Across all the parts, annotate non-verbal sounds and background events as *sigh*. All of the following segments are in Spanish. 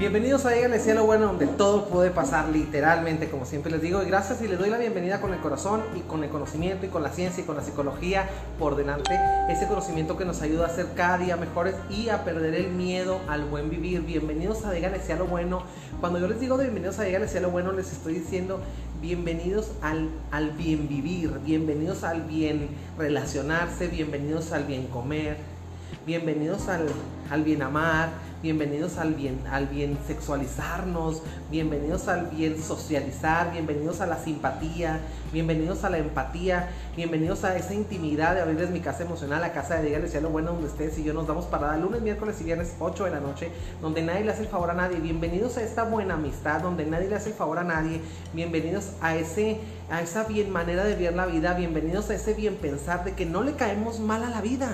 Bienvenidos a Díganle Cielo Bueno, donde todo puede pasar literalmente, como siempre les digo. Y gracias y les doy la bienvenida con el corazón y con el conocimiento y con la ciencia y con la psicología por delante. Ese conocimiento que nos ayuda a ser cada día mejores y a perder el miedo al buen vivir. Bienvenidos a Díganle Cielo Bueno. Cuando yo les digo de bienvenidos a Díganle Cielo Bueno, les estoy diciendo bienvenidos al, al bien vivir, bienvenidos al bien relacionarse, bienvenidos al bien comer, bienvenidos al, al bien amar bienvenidos al bien, al bien sexualizarnos, bienvenidos al bien socializar, bienvenidos a la simpatía, bienvenidos a la empatía, bienvenidos a esa intimidad de abrirles mi casa emocional, la casa de Dígale lo Bueno, donde ustedes y yo nos damos parada lunes, miércoles y viernes 8 de la noche, donde nadie le hace el favor a nadie. Bienvenidos a esta buena amistad, donde nadie le hace el favor a nadie. Bienvenidos a ese a esa bien manera de ver la vida, bienvenidos a ese bien pensar de que no le caemos mal a la vida.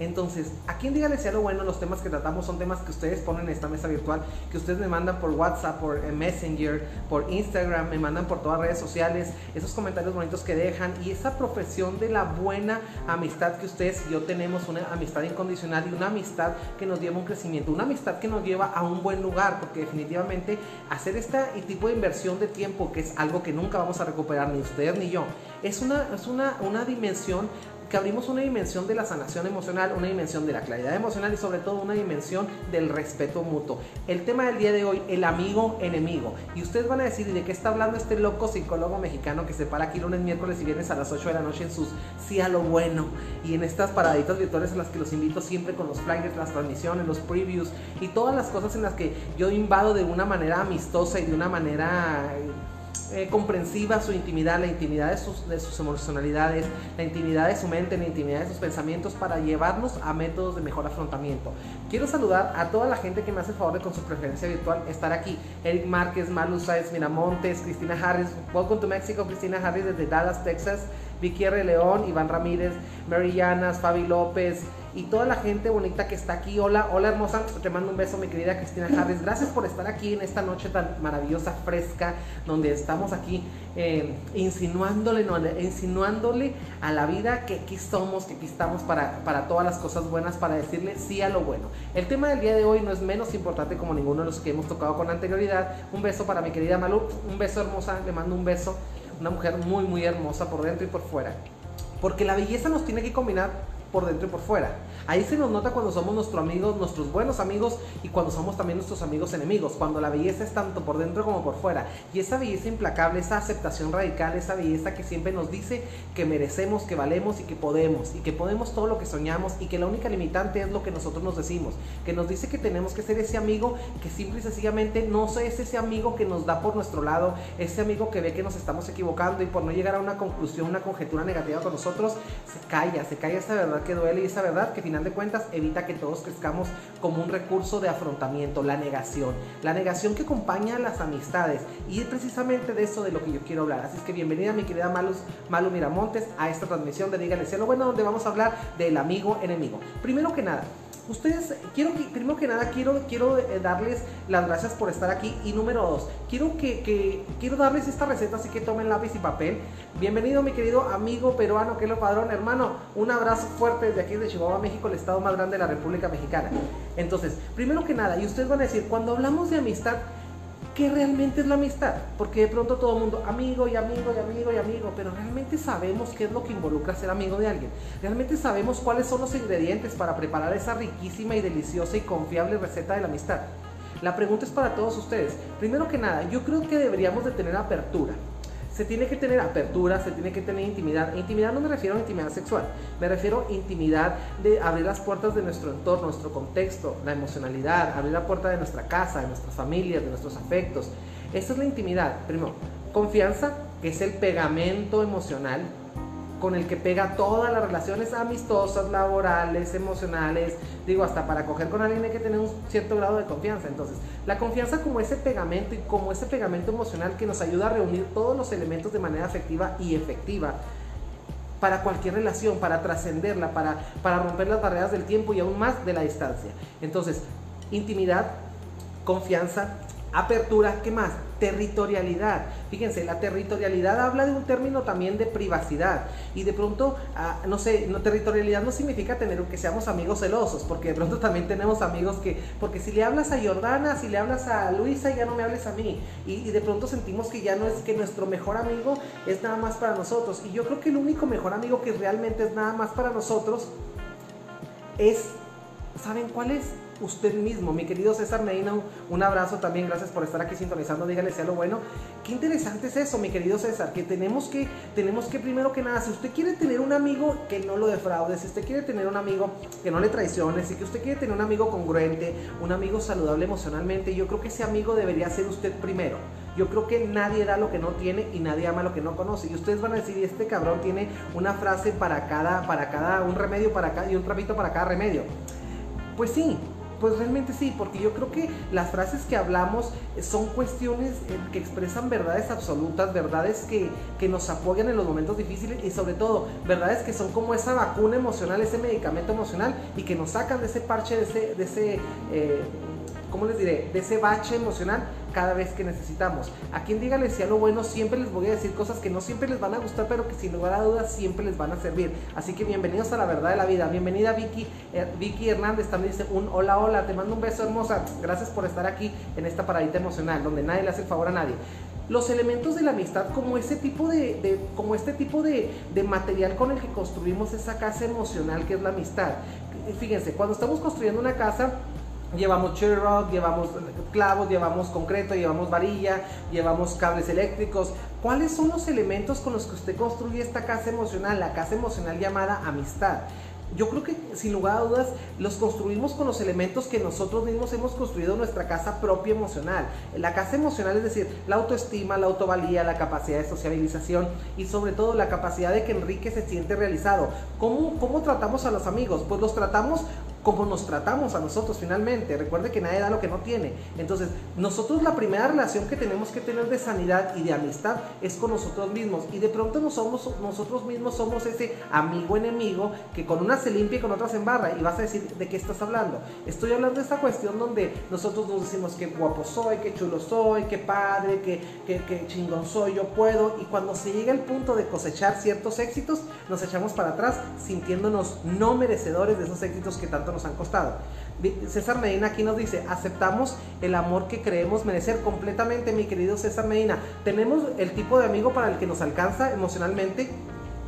Entonces, aquí en Dígale sea lo bueno, los temas que tratamos son temas que ustedes ponen en esta mesa virtual, que ustedes me mandan por WhatsApp, por eh, Messenger, por Instagram, me mandan por todas las redes sociales, esos comentarios bonitos que dejan y esa profesión de la buena amistad que ustedes y yo tenemos, una amistad incondicional y una amistad que nos lleva a un crecimiento, una amistad que nos lleva a un buen lugar, porque definitivamente hacer este tipo de inversión de tiempo, que es algo que nunca vamos a recuperar, ni ustedes ni yo, es una, es una, una dimensión que abrimos una dimensión de la sanación emocional, una dimensión de la claridad emocional y sobre todo una dimensión del respeto mutuo. El tema del día de hoy, el amigo enemigo. Y ustedes van a decir, ¿de qué está hablando este loco psicólogo mexicano que se para aquí lunes, miércoles y viernes a las 8 de la noche en sus sí a lo bueno? Y en estas paraditas virtuales en las que los invito siempre con los flyers, las transmisiones, los previews y todas las cosas en las que yo invado de una manera amistosa y de una manera eh, comprensiva su intimidad, la intimidad de sus, de sus emocionalidades, la intimidad de su mente, la intimidad de sus pensamientos para llevarnos a métodos de mejor afrontamiento. Quiero saludar a toda la gente que me hace el favor de con su preferencia virtual estar aquí. Eric Márquez, Malu Saez Miramontes, Cristina Harris, Welcome to Mexico, Cristina Harris desde Dallas, Texas, Vicky R. León, Iván Ramírez, Mary Llanas, Fabi López, y toda la gente bonita que está aquí. Hola, hola hermosa, te mando un beso, mi querida Cristina Harris. Gracias por estar aquí en esta noche tan maravillosa, fresca, donde estamos aquí eh, insinuándole, no, insinuándole a la vida que aquí somos, que aquí estamos para, para todas las cosas buenas, para decirle sí a lo bueno. El tema del día de hoy no es menos importante como ninguno de los que hemos tocado con anterioridad. Un beso para mi querida Malu, un beso hermosa, le mando un beso. Una mujer muy, muy hermosa por dentro y por fuera. Porque la belleza nos tiene que combinar por dentro y por fuera. Ahí se nos nota cuando somos nuestros amigos, nuestros buenos amigos y cuando somos también nuestros amigos enemigos, cuando la belleza es tanto por dentro como por fuera. Y esa belleza implacable, esa aceptación radical, esa belleza que siempre nos dice que merecemos, que valemos y que podemos, y que podemos todo lo que soñamos y que la única limitante es lo que nosotros nos decimos, que nos dice que tenemos que ser ese amigo que simple y sencillamente no es ese amigo que nos da por nuestro lado, ese amigo que ve que nos estamos equivocando y por no llegar a una conclusión, una conjetura negativa con nosotros, se calla, se calla esa verdad que duele y esa verdad que de cuentas evita que todos crezcamos como un recurso de afrontamiento, la negación. La negación que acompaña a las amistades. Y es precisamente de eso de lo que yo quiero hablar. Así es que bienvenida mi querida Malus, Malu Miramontes a esta transmisión de Dígale Cielo Bueno, donde vamos a hablar del amigo enemigo. Primero que nada, ustedes, quiero primero que nada, quiero, quiero eh, darles las gracias por estar aquí. Y número dos, quiero que, quiero darles esta receta, así que tomen lápiz y papel. Bienvenido, mi querido amigo peruano, que lo padrón, hermano. Un abrazo fuerte desde aquí de Chihuahua, México, el estado más grande de la República Mexicana. Entonces, primero que nada, y ustedes van a decir, cuando hablamos de amistad, qué realmente es la amistad. Porque de pronto todo el mundo, amigo y amigo y amigo y amigo, pero realmente sabemos qué es lo que involucra ser amigo de alguien. Realmente sabemos cuáles son los ingredientes para preparar esa riquísima y deliciosa y confiable receta de la amistad. La pregunta es para todos ustedes. Primero que nada, yo creo que deberíamos de tener apertura se tiene que tener apertura, se tiene que tener intimidad. Intimidad no me refiero a intimidad sexual, me refiero a intimidad de abrir las puertas de nuestro entorno, nuestro contexto, la emocionalidad, abrir la puerta de nuestra casa, de nuestras familias, de nuestros afectos. Esa es la intimidad. Primero, confianza, que es el pegamento emocional con el que pega todas las relaciones amistosas, laborales, emocionales, digo, hasta para coger con alguien hay que tener un cierto grado de confianza. Entonces, la confianza como ese pegamento y como ese pegamento emocional que nos ayuda a reunir todos los elementos de manera afectiva y efectiva para cualquier relación, para trascenderla, para, para romper las barreras del tiempo y aún más de la distancia. Entonces, intimidad, confianza, apertura, ¿qué más? Territorialidad. Fíjense, la territorialidad habla de un término también de privacidad. Y de pronto, ah, no sé, no, territorialidad no significa tener que seamos amigos celosos, porque de pronto también tenemos amigos que, porque si le hablas a Jordana, si le hablas a Luisa, ya no me hables a mí. Y, y de pronto sentimos que ya no es que nuestro mejor amigo es nada más para nosotros. Y yo creo que el único mejor amigo que realmente es nada más para nosotros es, ¿saben cuál es? Usted mismo. Mi querido César Medina, un abrazo también, gracias por estar aquí sintonizando, dígale sea lo bueno. Qué interesante es eso, mi querido César, que tenemos que, tenemos que primero que nada, si usted quiere tener un amigo que no lo defraude, si usted quiere tener un amigo que no le traicione, si que usted quiere tener un amigo congruente, un amigo saludable emocionalmente, yo creo que ese amigo debería ser usted primero. Yo creo que nadie da lo que no tiene y nadie ama lo que no conoce. Y ustedes van a decir, este cabrón tiene una frase para cada, para cada, un remedio para cada y un trapito para cada remedio. Pues sí, pues realmente sí, porque yo creo que las frases que hablamos son cuestiones eh, que expresan verdades absolutas, verdades que, que, nos apoyan en los momentos difíciles y sobre todo verdades que son como esa vacuna emocional, ese medicamento emocional y que nos sacan de ese parche, de ese, de ese eh, ¿cómo les diré? De ese bache emocional cada vez que necesitamos. A quien diga les sea lo bueno, siempre les voy a decir cosas que no siempre les van a gustar, pero que sin lugar a dudas siempre les van a servir. Así que bienvenidos a la verdad de la vida. Bienvenida Vicky, eh, Vicky Hernández también dice un hola, hola, te mando un beso hermosa. Gracias por estar aquí en esta paradita emocional, donde nadie le hace el favor a nadie los elementos de la amistad como ese tipo de, como este tipo de, material con el que construimos esa casa emocional que es la amistad. Fíjense, cuando estamos construyendo una casa, Llevamos cherry rock, llevamos clavos, llevamos concreto, llevamos varilla, llevamos cables eléctricos. ¿Cuáles son los elementos con los que usted construye esta casa emocional? La casa emocional llamada amistad. Yo creo que sin lugar a dudas los construimos con los elementos que nosotros mismos hemos construido nuestra casa propia emocional. La casa emocional es decir, la autoestima, la autovalía, la capacidad de sociabilización y sobre todo la capacidad de que Enrique se siente realizado. ¿Cómo, cómo tratamos a los amigos? Pues los tratamos como nos tratamos a nosotros finalmente. Recuerde que nadie da lo que no tiene. Entonces, nosotros la primera relación que tenemos que tener de sanidad y de amistad es con nosotros mismos. Y de pronto somos, nosotros mismos somos ese amigo enemigo que con una se limpia y con otra se embarra. Y vas a decir, ¿de qué estás hablando? Estoy hablando de esta cuestión donde nosotros nos decimos que guapo soy, que chulo soy, que padre, que, que, que chingón soy, yo puedo. Y cuando se llega el punto de cosechar ciertos éxitos, nos echamos para atrás sintiéndonos no merecedores de esos éxitos que tanto nos han costado. César Medina aquí nos dice, aceptamos el amor que creemos merecer completamente, mi querido César Medina. Tenemos el tipo de amigo para el que nos alcanza emocionalmente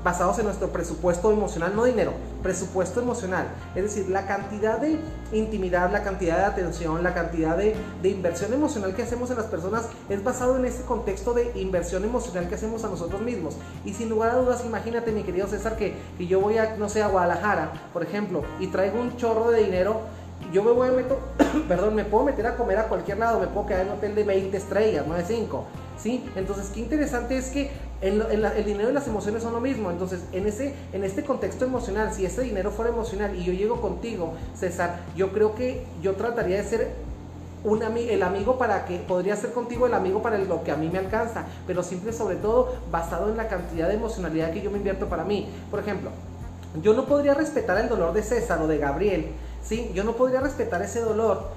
basados en nuestro presupuesto emocional, no dinero, presupuesto emocional. Es decir, la cantidad de intimidad, la cantidad de atención, la cantidad de, inversión emocional que hacemos en las personas es basado en ese contexto de inversión emocional que hacemos a nosotros mismos. Y sin lugar a dudas, imagínate, mi querido César, que, que yo voy a, no sé, a Guadalajara, por ejemplo, y traigo un chorro de dinero yo me voy a meter, *coughs* perdón, me puedo meter a comer a cualquier lado, me puedo quedar en un hotel de 20 estrellas, no de 5. ¿sí? Entonces, qué interesante es que el dinero y las emociones son lo mismo. Entonces, en, ese, en este contexto emocional, si ese dinero fuera emocional y yo llego contigo, César, yo creo que yo trataría de ser un el amigo para que podría ser contigo el amigo para lo que a mí me alcanza, pero siempre sobre todo basado en la cantidad de emocionalidad que yo me invierto para mí. Por ejemplo, yo no podría respetar el dolor de César o de Gabriel, ¿sí? Yo no podría respetar ese dolor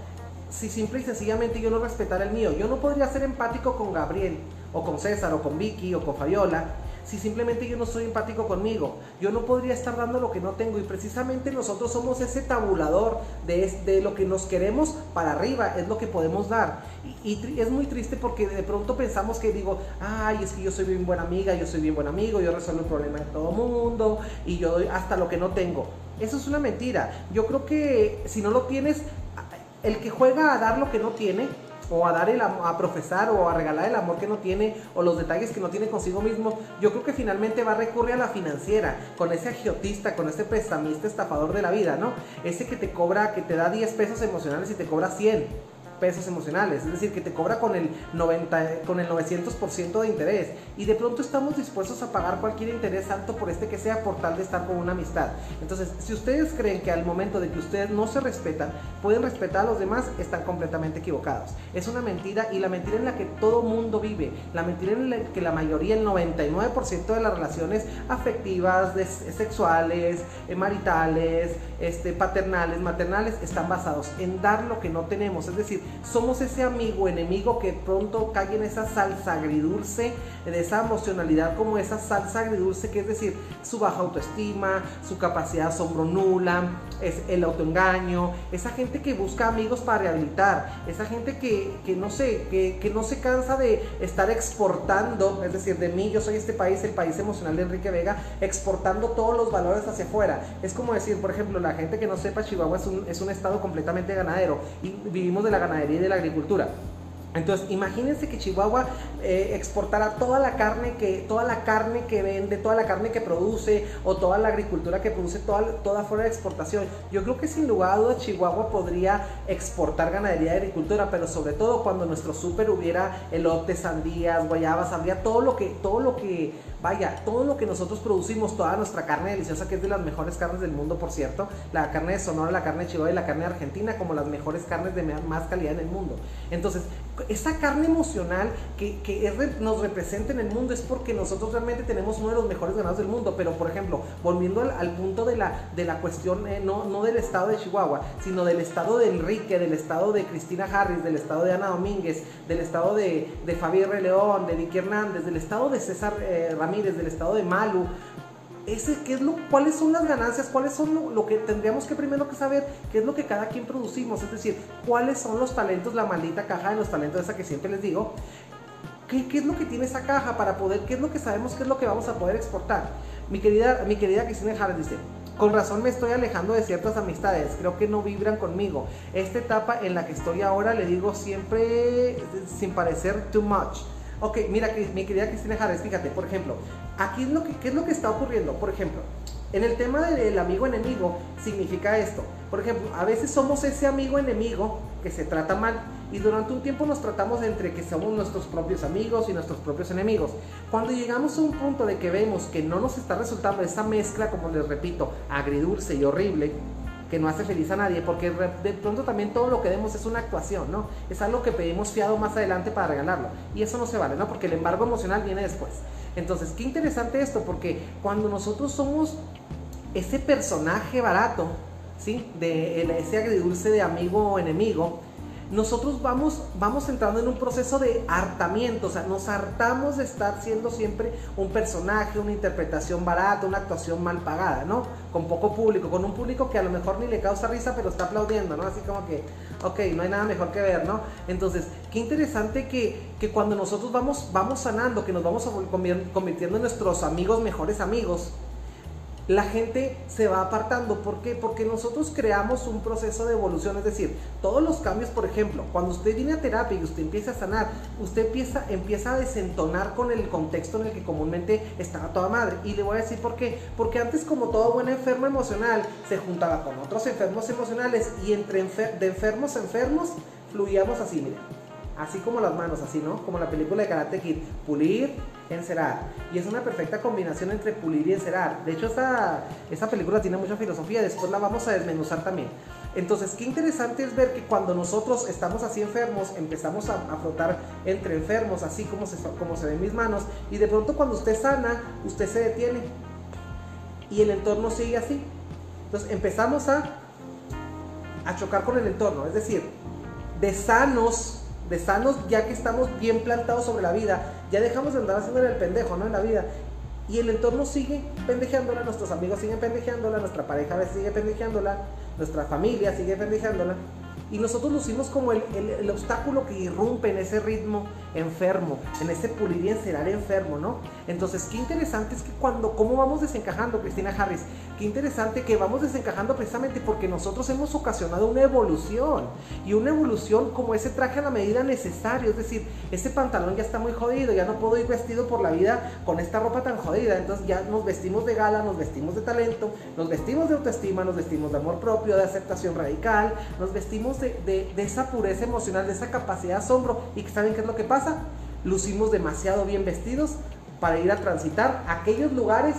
si simple y sencillamente yo no respetara el mío. Yo no podría ser empático con Gabriel, o con César, o con Vicky, o con Fabiola, si simplemente yo no soy empático conmigo. Yo no podría estar dando lo que no tengo. Y precisamente nosotros somos ese tabulador de, lo que nos queremos para arriba, es lo que podemos dar. Y, es muy triste porque de pronto pensamos que digo, ay, es que yo soy bien buena amiga, yo soy bien buen amigo, yo resuelvo el problema de todo mundo, y yo doy hasta lo que no tengo. Eso es una mentira. Yo creo que si no lo tienes, el que juega a dar lo que no tiene, o a dar el a profesar o a regalar el amor que no tiene o los detalles que no tiene consigo mismo, yo creo que finalmente va a recurrir a la financiera, con ese agiotista, con ese prestamista estafador de la vida, ¿no? Ese que te cobra, que te da 10 pesos emocionales y te cobra 100 pesos emocionales, es decir, que te cobra con el 90 con el 900% de interés y de pronto estamos dispuestos a pagar cualquier interés alto por este que sea por tal de estar con una amistad. Entonces, si ustedes creen que al momento de que ustedes no se respetan, pueden respetar a los demás, están completamente equivocados. Es una mentira y la mentira en la que todo mundo vive, la mentira en la que la mayoría, el 99% de las relaciones afectivas, sexuales, eh, maritales, este, paternales, maternales, están basados en dar lo que no tenemos, es decir, somos ese amigo enemigo que pronto cae en esa salsa agridulce, de esa emocionalidad como esa salsa agridulce, que es decir, su baja autoestima, su capacidad de asombro nula, es el autoengaño, esa gente que busca amigos para rehabilitar, esa gente que, no sé, que, que no se cansa de estar exportando, es decir, de mí, yo soy este país, el país emocional de Enrique Vega, exportando todos los valores hacia afuera. Es como decir, por ejemplo, la gente que no sepa, Chihuahua es un, es un estado completamente ganadero y vivimos de la ganadería y de la agricultura. Entonces, imagínense que Chihuahua eh, exportara toda la carne que toda la carne que vende, toda la carne que produce o toda la agricultura que produce toda toda fuera de exportación. Yo creo que sin lugar a dudas Chihuahua podría exportar ganadería y agricultura, pero sobre todo cuando nuestro súper hubiera elotes, sandías, guayabas, habría todo lo que todo lo que Vaya, todo lo que nosotros producimos, toda nuestra carne deliciosa, que es de las mejores carnes del mundo, por cierto, la carne de Sonora, la carne de Chihuahua y la carne de Argentina, como las mejores carnes de más calidad en el mundo. Entonces, esa carne emocional que, nos representa en el mundo es porque nosotros realmente tenemos uno de los mejores ganados del mundo. Pero, por ejemplo, volviendo al, punto de la, de la cuestión, eh, no, no del estado de Chihuahua, sino del estado de Enrique, del estado de Cristina Harris, del estado de Ana Domínguez, del estado de, de Fabián León, de Vicky Hernández, del estado de César eh, Ramírez del estado de Malu. Ese, ¿qué es lo, ¿Cuáles son las ganancias? ¿Cuáles son lo, que tendríamos que primero que saber? ¿Qué es lo que cada quien producimos? Es decir, ¿cuáles son los talentos, la maldita caja de los talentos esa que siempre les digo? ¿Qué, ¿Qué, es lo que tiene esa caja para poder, qué es lo que sabemos, qué es lo que vamos a poder exportar? Mi querida, mi querida Cristina Jara dice, con razón me estoy alejando de ciertas amistades, creo que no vibran conmigo. Esta etapa en la que estoy ahora le digo siempre sin parecer too much Ok, mira, mi querida Cristina Jarres, fíjate, por ejemplo, aquí es lo que, ¿qué es lo que está ocurriendo? Por ejemplo, en el tema del amigo enemigo significa esto. Por ejemplo, a veces somos ese amigo enemigo que se trata mal y durante un tiempo nos tratamos entre que somos nuestros propios amigos y nuestros propios enemigos. Cuando llegamos a un punto de que vemos que no nos está resultando esa mezcla, como les repito, agridulce y horrible, que no hace feliz a nadie, porque de pronto también todo lo que demos es una actuación, ¿no? Es algo que pedimos fiado más adelante para regalarlo. Y eso no se vale, ¿no? Porque el embargo emocional viene después. Entonces, qué interesante esto, porque cuando nosotros somos ese personaje barato, ¿sí? De ese agridulce de amigo o enemigo, nosotros vamos, vamos entrando en un proceso de hartamiento, o sea, nos hartamos de estar siendo siempre un personaje, una interpretación barata, una actuación mal pagada, ¿no? Con poco público, con un público que a lo mejor ni le causa risa, pero está aplaudiendo, ¿no? Así como que, ok, no hay nada mejor que ver, ¿no? Entonces, qué interesante que, que cuando nosotros vamos, vamos sanando, que nos vamos convirtiendo en nuestros amigos, mejores amigos, la gente se va apartando. ¿Por qué? Porque nosotros creamos un proceso de evolución. Es decir, todos los cambios, por ejemplo, cuando usted viene a terapia y usted empieza a sanar, usted empieza, empieza a desentonar con el contexto en el que comúnmente estaba toda madre. Y le voy a decir por qué. Porque antes, como todo buen enfermo emocional, se juntaba con otros enfermos emocionales y entre de enfermos a enfermos fluíamos así, mire. Así como las manos, así, ¿no? Como la película de Karate Kid. Pulir, encerar. Y es una perfecta combinación entre pulir y encerar. De hecho, esta, esta película tiene mucha filosofía, después la vamos a desmenuzar también. Entonces, qué interesante es ver que cuando nosotros estamos así enfermos, empezamos a, frotar entre enfermos, así como se, como se ven mis manos, y de pronto cuando usted sana, usted se detiene. Y el entorno sigue así. Entonces empezamos a, a chocar con el entorno, es decir, de sanos de sanos, ya que estamos bien plantados sobre la vida, ya dejamos de andar haciendo el pendejo, ¿no? En la vida. Y el entorno sigue pendejeándola, nuestros amigos siguen pendejeándola, nuestra pareja sigue pendejeándola, nuestra familia sigue pendejeándola y nosotros lucimos como el, el, obstáculo que irrumpe en ese ritmo enfermo, en ese pulir y encerar enfermo, ¿no? Entonces, qué interesante es que cuando, ¿cómo vamos desencajando, Cristina Harris? Qué interesante que vamos desencajando precisamente porque nosotros hemos ocasionado una evolución y una evolución como ese traje a la medida necesaria, es decir, ese pantalón ya está muy jodido, ya no puedo ir vestido por la vida con esta ropa tan jodida, entonces ya nos vestimos de gala, nos vestimos de talento, nos vestimos de autoestima, nos vestimos de amor propio, de aceptación radical, nos vestimos de, esa pureza emocional, de esa capacidad de asombro. ¿Y saben qué es lo que pasa? Lucimos demasiado bien vestidos para ir a transitar aquellos lugares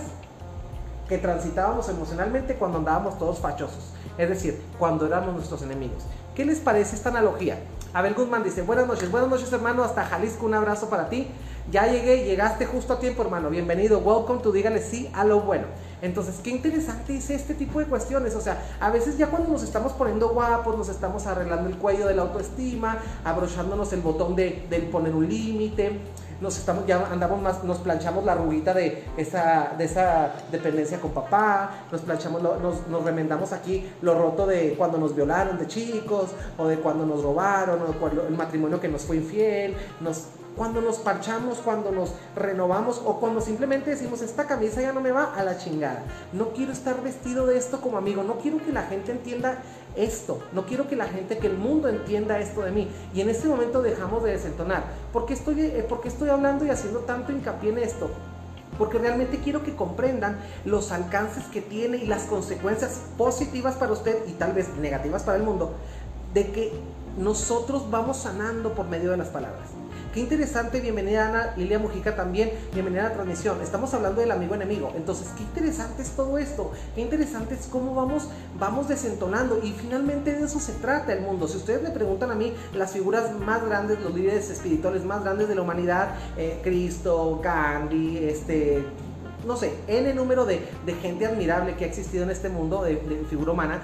que transitábamos emocionalmente cuando andábamos todos fachosos. Es decir, cuando éramos nuestros enemigos. ¿Qué les parece esta analogía? Abel Guzmán dice, buenas noches, buenas noches hermano, hasta Jalisco, un abrazo para ti. Ya llegué, llegaste justo a tiempo, hermano. Bienvenido, welcome to Dígale sí a lo bueno. Entonces, qué interesante es este tipo de cuestiones. O sea, a veces ya cuando nos estamos poniendo guapos, nos estamos arreglando el cuello de la autoestima, abrochándonos el botón de, poner un límite, nos estamos ya andamos más nos planchamos la ruguita de esa de esa dependencia con papá nos planchamos nos, remendamos aquí lo roto de cuando nos violaron de chicos o de cuando nos robaron o el matrimonio que nos fue infiel nos cuando nos parchamos, cuando nos renovamos o cuando simplemente decimos, esta camisa ya no me va a la chingada. No quiero estar vestido de esto como amigo, no quiero que la gente entienda esto, no quiero que la gente, que el mundo entienda esto de mí. Y en este momento dejamos de desentonar. ¿Por qué estoy, eh, porque estoy hablando y haciendo tanto hincapié en esto? porque realmente quiero que comprendan los alcances que tiene y las consecuencias positivas para usted y tal vez negativas para el mundo de que nosotros vamos sanando por medio de las palabras. Qué interesante, bienvenida Ana Lilia Mujica también, bienvenida a la transmisión. Estamos hablando del amigo enemigo. Entonces, qué interesante es todo esto, qué interesante es cómo vamos, vamos desentonando y finalmente de eso se trata el mundo. Si ustedes me preguntan a mí, las figuras más grandes, los líderes espirituales más grandes de la humanidad, eh, Cristo, Gandhi, este, no sé, N número de, gente admirable que ha existido en este mundo de, figura humana,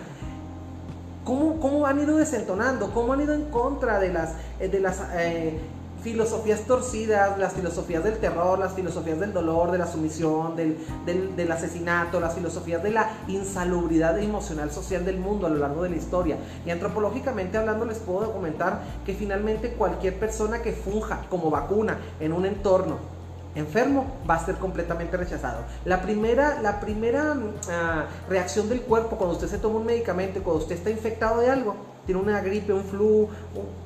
¿cómo, ¿cómo, han ido desentonando? ¿Cómo han ido en contra de las, eh, de las eh, filosofías torcidas, las filosofías del terror, las filosofías del dolor, de la sumisión, del, del, asesinato, las filosofías de la insalubridad emocional social del mundo a lo largo de la historia. Y antropológicamente hablando les puedo comentar que finalmente cualquier persona que funja como vacuna en un entorno enfermo va a ser completamente rechazado. La primera, la primera ah, reacción del cuerpo cuando usted se toma un medicamento, cuando usted está infectado de algo, tiene una gripe, un flu,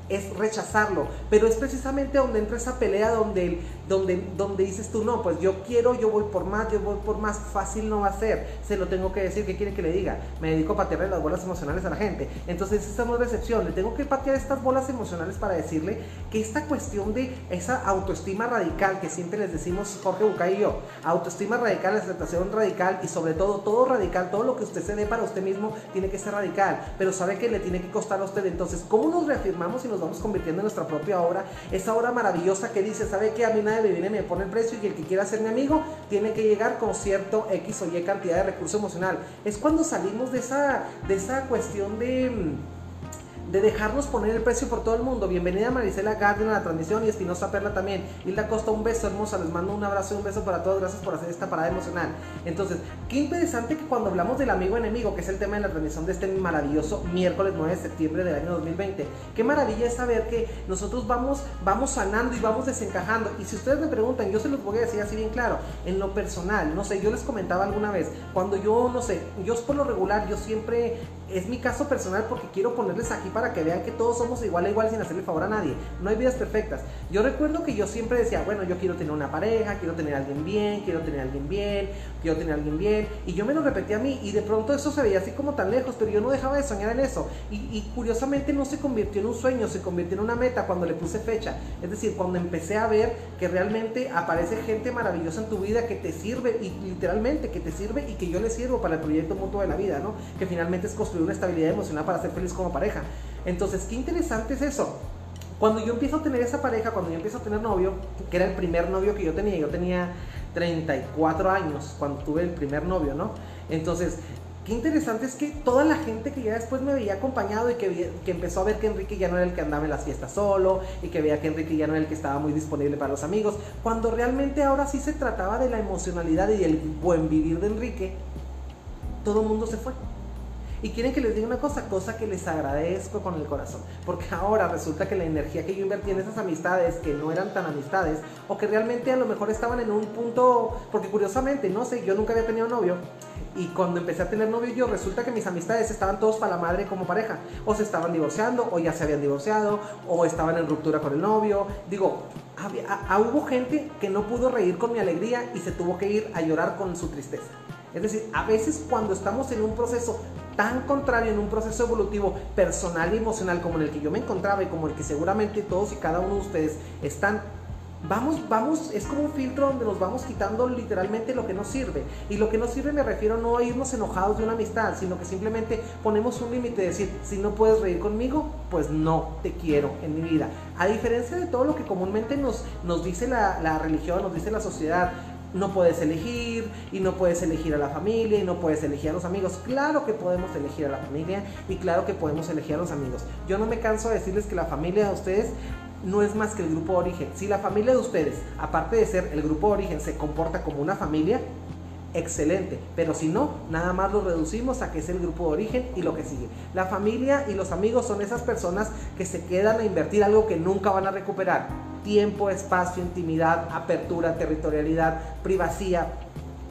es rechazarlo. Pero es precisamente donde entra esa pelea donde, donde, donde dices tú, no, pues yo quiero, yo voy por más, yo voy por más, fácil no va a ser. Se lo tengo que decir, ¿qué quiere que le diga? Me dedico a patearle las bolas emocionales a la gente. Entonces esa no es decepción, le tengo que patear estas bolas emocionales para decirle que esta cuestión de esa autoestima radical que siempre les decimos Jorge Bucay y yo, autoestima radical, aceptación radical y sobre todo todo radical, todo lo que usted se dé para usted mismo tiene que ser radical, pero sabe que le tiene que costar a usted. Entonces, ¿cómo nos reafirmamos y nos vamos convirtiendo en nuestra propia obra? Esa obra maravillosa que dice, ¿sabe que A mí nadie me viene y me pone el precio y el que quiera ser mi amigo tiene que llegar con cierto X o Y cantidad de recurso emocional. Es cuando salimos de esa, de esa cuestión de de dejarnos poner el precio por todo el mundo. Bienvenida Marisela Garden a la transmisión y Espinosa Perla también. Hilda Costa, un beso hermosa. Les mando un abrazo y un beso para todos. Gracias por hacer esta parada emocional. Entonces, qué interesante que cuando hablamos del amigo enemigo, que es el tema de la transmisión de este maravilloso miércoles 9 de septiembre del año 2020, qué maravilla es saber que nosotros vamos, vamos sanando y vamos desencajando. Y si ustedes me preguntan, yo se los voy a decir así bien claro, en lo personal, no sé, yo les comentaba alguna vez, cuando yo, no sé, yo por lo regular, yo siempre es mi caso personal porque quiero ponerles aquí para que vean que todos somos igual a igual sin hacerle favor a nadie. No hay vidas perfectas. Yo recuerdo que yo siempre decía, bueno, yo quiero tener una pareja, quiero tener a alguien bien, quiero tener a alguien bien, quiero tener a alguien bien. Y yo me lo repetía a mí y de pronto eso se veía así como tan lejos, pero yo no dejaba de soñar en eso. Y, curiosamente no se convirtió en un sueño, se convirtió en una meta cuando le puse fecha. Es decir, cuando empecé a ver que realmente aparece gente maravillosa en tu vida que te sirve y literalmente que te sirve y que yo le sirvo para el proyecto mutuo de la vida, ¿no? Que finalmente es construir una estabilidad emocional para ser feliz como pareja. Entonces, qué interesante es eso. Cuando yo empiezo a tener esa pareja, cuando yo empiezo a tener novio, que era el primer novio que yo tenía, yo tenía 34 años cuando tuve el primer novio, ¿no? Entonces, qué interesante es que toda la gente que ya después me veía acompañado y que, que, empezó a ver que Enrique ya no era el que andaba en las fiestas solo y que veía que Enrique ya no era el que estaba muy disponible para los amigos, cuando realmente ahora sí se trataba de la emocionalidad y el buen vivir de Enrique, todo el mundo se fue. Y quieren que les diga una cosa, cosa que les agradezco con el corazón. Porque ahora resulta que la energía que yo invertí en esas amistades, que no eran tan amistades, o que realmente a lo mejor estaban en un punto, porque curiosamente, no sé, yo nunca había tenido novio. Y cuando empecé a tener novio yo, resulta que mis amistades estaban todos para la madre como pareja. O se estaban divorciando, o ya se habían divorciado, o estaban en ruptura con el novio. Digo, hubo gente que no pudo reír con mi alegría y se tuvo que ir a llorar con su tristeza. Es decir, a veces cuando estamos en un proceso tan contrario, en un proceso evolutivo personal y emocional como en el que yo me encontraba y como el que seguramente todos y cada uno de ustedes están, Vamos, vamos, es como un filtro donde nos vamos quitando literalmente lo que no sirve. Y lo que no sirve me refiero no a irnos enojados de una amistad, sino que simplemente ponemos un límite de decir, si no puedes reír conmigo, pues no te quiero en mi vida. A diferencia de todo lo que comúnmente nos, nos dice la, la religión, nos dice la sociedad, no puedes elegir y no puedes elegir a la familia y no puedes elegir a los amigos. Claro que podemos elegir a la familia y claro que podemos elegir a los amigos. Yo no me canso de decirles que la familia de ustedes no es más que el grupo de origen. Si la familia de ustedes, aparte de ser el grupo de origen, se comporta como una familia, excelente. Pero si no, nada más lo reducimos a que es el grupo de origen y lo que sigue. La familia y los amigos son esas personas que se quedan a invertir algo que nunca van a recuperar. Tiempo, espacio, intimidad, apertura, territorialidad, privacidad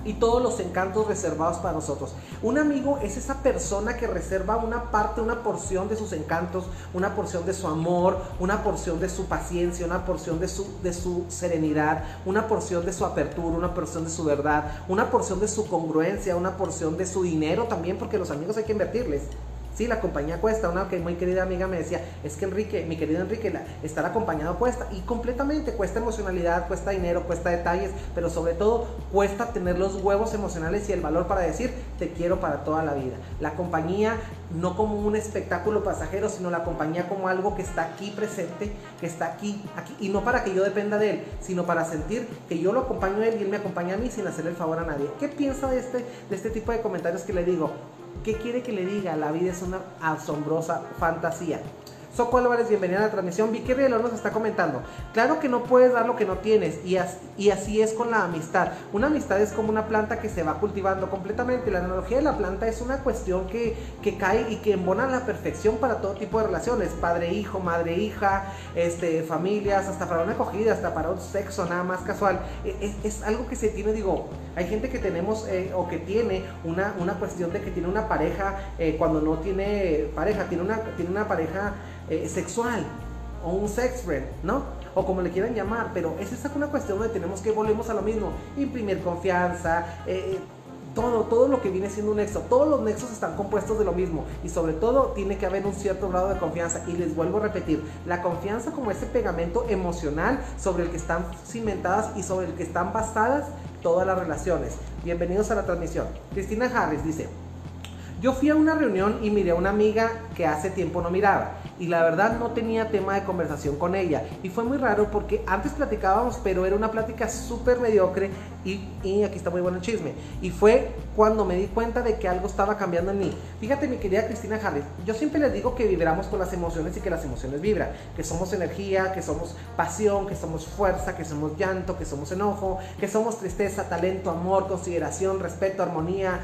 y todos los encantos reservados para nosotros. Un amigo es esa persona que reserva una parte, una porción de sus encantos, una porción de su amor, una porción de su paciencia, una porción de su, de su serenidad, una porción de su apertura, una porción de su verdad, una porción de su congruencia, una porción de su dinero también, porque los amigos hay que invertirles. Sí, la compañía cuesta. Una que muy querida amiga me decía, es que Enrique, mi querido Enrique, estar acompañado cuesta. Y completamente cuesta emocionalidad, cuesta dinero, cuesta detalles, pero sobre todo cuesta tener los huevos emocionales y el valor para decir, te quiero para toda la vida. La compañía no como un espectáculo pasajero, sino la compañía como algo que está aquí presente, que está aquí, aquí, y no para que yo dependa de él, sino para sentir que yo lo acompaño a él y él me acompaña a mí sin hacerle el favor a nadie. ¿Qué piensa de este, de este tipo de comentarios que le digo? ¿Qué quiere que le diga? La vida es una asombrosa fantasía. Soco Álvarez, bienvenida a la transmisión. Vicky Rielón nos está comentando. Claro que no puedes dar lo que no tienes y, así es con la amistad. Una amistad es como una planta que se va cultivando completamente. La analogía de la planta es una cuestión que, cae y que embona la perfección para todo tipo de relaciones. Padre-hijo, madre-hija, este, familias, hasta para una acogida, hasta para un sexo nada más casual. E, es, algo que se tiene, digo, hay gente que tenemos eh, o que tiene una, cuestión de que tiene una pareja eh, cuando no tiene pareja, tiene una pareja eh, sexual o un sex friend, ¿no? O como le quieran llamar, pero es esa una cuestión donde tenemos que volvemos a lo mismo, imprimir confianza, eh, todo, todo lo que viene siendo un nexo, todos los nexos están compuestos de lo mismo y sobre todo tiene que haber un cierto grado de confianza y les vuelvo a repetir, la confianza como ese pegamento emocional sobre el que están cimentadas y sobre el que están basadas todas las relaciones. Bienvenidos a la transmisión. Cristina Harris dice, yo fui a una reunión y miré a una amiga que hace tiempo no miraba y la verdad no tenía tema de conversación con ella. Y fue muy raro porque antes platicábamos, pero era una plática súper mediocre y, aquí está muy bueno el chisme. Y fue cuando me di cuenta de que algo estaba cambiando en mí. Fíjate mi querida Cristina Harris, yo siempre les digo que vibramos con las emociones y que las emociones vibran, que somos energía, que somos pasión, que somos fuerza, que somos llanto, que somos enojo, que somos tristeza, talento, amor, consideración, respeto, armonía,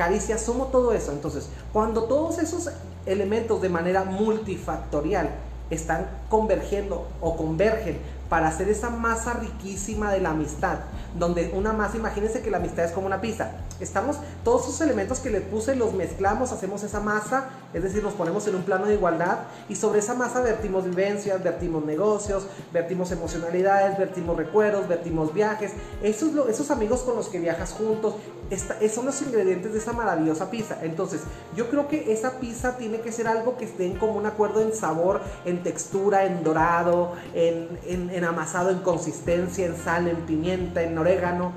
caricia, somos todo eso. Entonces, cuando todos esos elementos de manera multifactorial están convergiendo o convergen para hacer esa masa riquísima de la amistad, donde una masa, imagínense que la amistad es como una pizza. Estamos, todos esos elementos que le puse los mezclamos, hacemos esa masa, es decir, nos ponemos en un plano de igualdad y sobre esa masa vertimos vivencias, vertimos negocios, vertimos emocionalidades, vertimos recuerdos, vertimos viajes. Esos, esos amigos con los que viajas juntos, son los ingredientes de esa maravillosa pizza. Entonces, yo creo que esa pizza tiene que ser algo que esté en común acuerdo en sabor, en textura, en dorado, en, en, amasado, en consistencia, en sal, en pimienta, en orégano.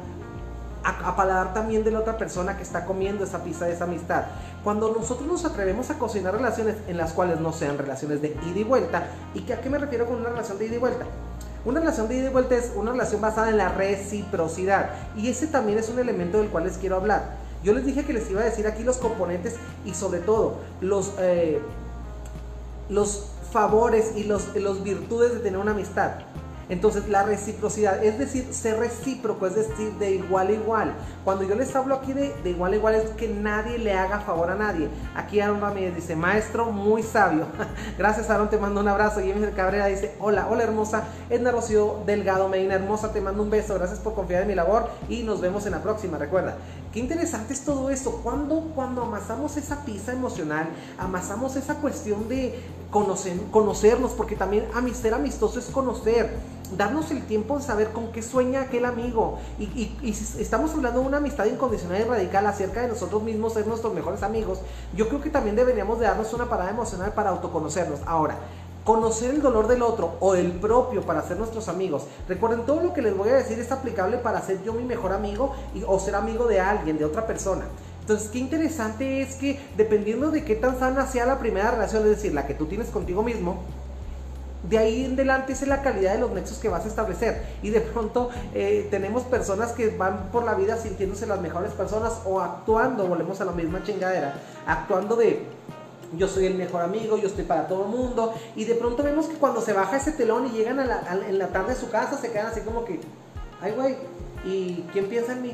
A, a, paladar también de la otra persona que está comiendo esa pizza de esa amistad. Cuando nosotros nos atrevemos a cocinar relaciones en las cuales no sean relaciones de ida y vuelta, ¿y que, a qué me refiero con una relación de ida y vuelta? Una relación de ida y vuelta es una relación basada en la reciprocidad. Y ese también es un elemento del cual les quiero hablar. Yo les dije que les iba a decir aquí los componentes y sobre todo los, eh, los favores y los, los virtudes de tener una amistad. Entonces, la reciprocidad, es decir, ser recíproco, es decir, de igual a igual. Cuando yo les hablo aquí de, de igual a igual es que nadie le haga favor a nadie. Aquí Aaron Ramírez dice, maestro muy sabio. *laughs* Gracias Aaron, te mando un abrazo. Y Cabrera dice, hola, hola hermosa. Edna Rocío Delgado Medina, hermosa, te mando un beso. Gracias por confiar en mi labor y nos vemos en la próxima. Recuerda, qué interesante es todo esto. Cuando, cuando amasamos esa pizza emocional, amasamos esa cuestión de conocer, conocernos, porque también ser amistoso es conocer darnos el tiempo de saber con qué sueña aquel amigo. Y, y, si estamos hablando de una amistad incondicional y radical acerca de nosotros mismos, ser nuestros mejores amigos, yo creo que también deberíamos de darnos una parada emocional para autoconocernos. Ahora, conocer el dolor del otro o el propio para ser nuestros amigos. Recuerden, todo lo que les voy a decir es aplicable para ser yo mi mejor amigo y, o ser amigo de alguien, de otra persona. Entonces, qué interesante es que dependiendo de qué tan sana sea la primera relación, es decir, la que tú tienes contigo mismo, de ahí en adelante es la calidad de los nexos que vas a establecer. Y de pronto eh, tenemos personas que van por la vida sintiéndose las mejores personas o actuando, volvemos a la misma chingadera, actuando de yo soy el mejor amigo, yo estoy para todo el mundo. Y de pronto vemos que cuando se baja ese telón y llegan a la, en la tarde a su casa, se quedan así como que, ay güey, ¿y quién piensa en mí?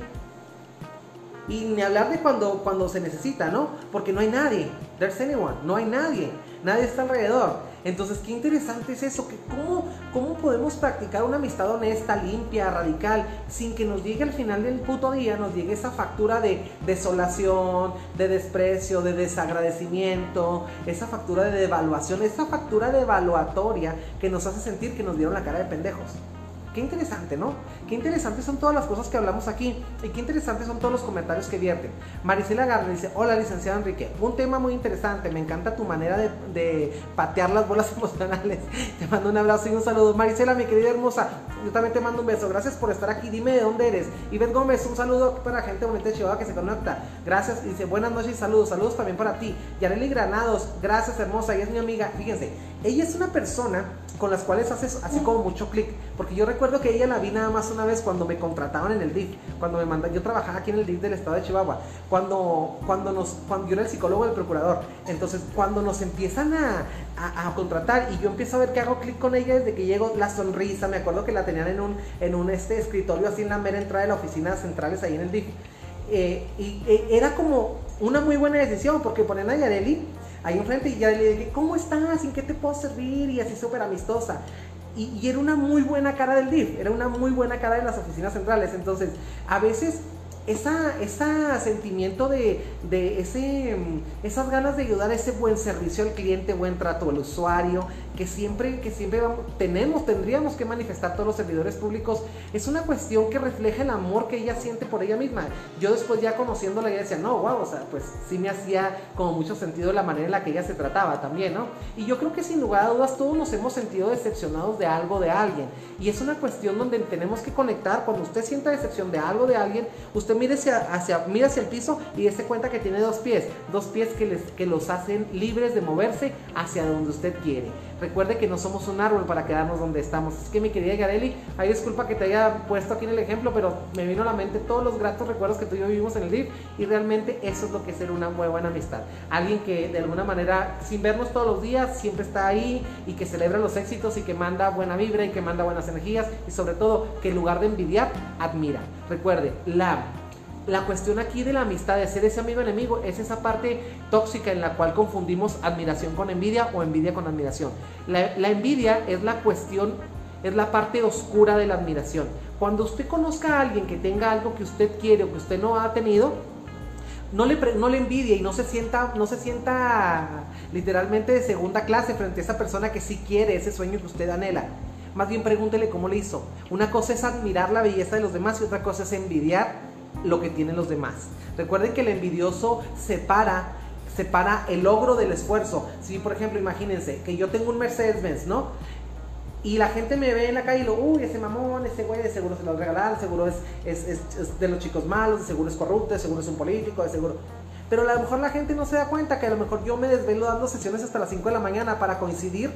Y ni hablar de cuando, cuando se necesita, ¿no? Porque no hay nadie. There's anyone. No hay nadie. Nadie está alrededor. Entonces, qué interesante es eso, que cómo, cómo podemos practicar una amistad honesta, limpia, radical, sin que nos llegue al final del puto día, nos llegue esa factura de desolación, de desprecio, de desagradecimiento, esa factura de devaluación, esa factura de evaluatoria que nos hace sentir que nos dieron la cara de pendejos. Qué interesante, ¿no? Qué interesantes son todas las cosas que hablamos aquí y qué interesantes son todos los comentarios que vierten. Maricela Garner dice, hola licenciado Enrique, un tema muy interesante, me encanta tu manera de, patear las bolas *laughs* emocionales. Te mando un abrazo y un saludo. Maricela, mi querida hermosa, yo también te mando un beso. Gracias por estar aquí, dime de dónde eres. Y Ben Gómez, un saludo para la gente bonita de Chihuahua que se conecta. Gracias, dice, buenas noches y saludos. Saludos también para ti. Yareli Granados, gracias hermosa, ella es mi amiga. Fíjense, ella es una persona con las cuales haces así como mucho clic. Porque yo recuerdo que ella la vi nada más una vez cuando me contrataban en el DIF, cuando me mandan, yo trabajaba aquí en el DIF del estado de Chihuahua, cuando, cuando nos, cuando yo era el psicólogo del procurador. Entonces, cuando nos empiezan a, a, contratar y yo empiezo a ver que hago clic con ella desde que llego, la sonrisa, me acuerdo que la tenían en un, en un este escritorio así en la mera entrada de la oficina centrales ahí en el DIF. Eh, y eh, era como una muy buena decisión porque ponen a Yareli ahí enfrente y ya le dije, ¿cómo estás? ¿En qué te puedo servir? Y así súper amistosa. Y, y, era una muy buena cara del DIF, era una muy buena cara de las oficinas centrales. Entonces, a veces esa, ese sentimiento de, de ese, esas ganas de ayudar, ese buen servicio al cliente, buen trato al usuario, que siempre, que siempre tenemos, tendríamos que manifestar todos los servidores públicos, es una cuestión que refleja el amor que ella siente por ella misma. Yo después ya conociéndola, ella decía, no, wow, o sea, pues sí me hacía como mucho sentido la manera en la que ella se trataba también, ¿no? Y yo creo que sin lugar a dudas todos nos hemos sentido decepcionados de algo, de alguien. Y es una cuestión donde tenemos que conectar, cuando usted sienta decepción de algo, de alguien, usted mire hacia, mire hacia el piso y dése cuenta que tiene dos pies, dos pies que, les, que los hacen libres de moverse hacia donde usted quiere. Recuerde que no somos un árbol para quedarnos donde estamos. Es que mi querida Gareli, hay disculpa que te haya puesto aquí en el ejemplo, pero me vino a la mente todos los gratos recuerdos que tú y yo vivimos en el DIF y realmente eso es lo que es ser una muy buena amistad. Alguien que de alguna manera, sin vernos todos los días, siempre está ahí y que celebra los éxitos y que manda buena vibra y que manda buenas energías y sobre todo que en lugar de envidiar, admira. Recuerde, la la cuestión aquí de la amistad, de ser ese amigo enemigo, es esa parte tóxica en la cual confundimos admiración con envidia o envidia con admiración. La, envidia es la cuestión, es la parte oscura de la admiración. Cuando usted conozca a alguien que tenga algo que usted quiere o que usted no ha tenido, no le, no le envidie y no se sienta, no se sienta literalmente de segunda clase frente a esa persona que sí quiere ese sueño que usted anhela. Más bien pregúntele cómo le hizo. Una cosa es admirar la belleza de los demás y otra cosa es envidiar lo que tienen los demás. Recuerden que el envidioso separa, separa el logro del esfuerzo. Si, por ejemplo, imagínense que yo tengo un Mercedes-Benz, ¿no? Y la gente me ve en la calle y lo, uy, ese mamón, ese güey, de seguro se lo regalaron, seguro es, es, de los chicos malos, de seguro es corrupto, de seguro es un político, de seguro. Pero a lo mejor la gente no se da cuenta que a lo mejor yo me desvelo dando sesiones hasta las 5 de la mañana para coincidir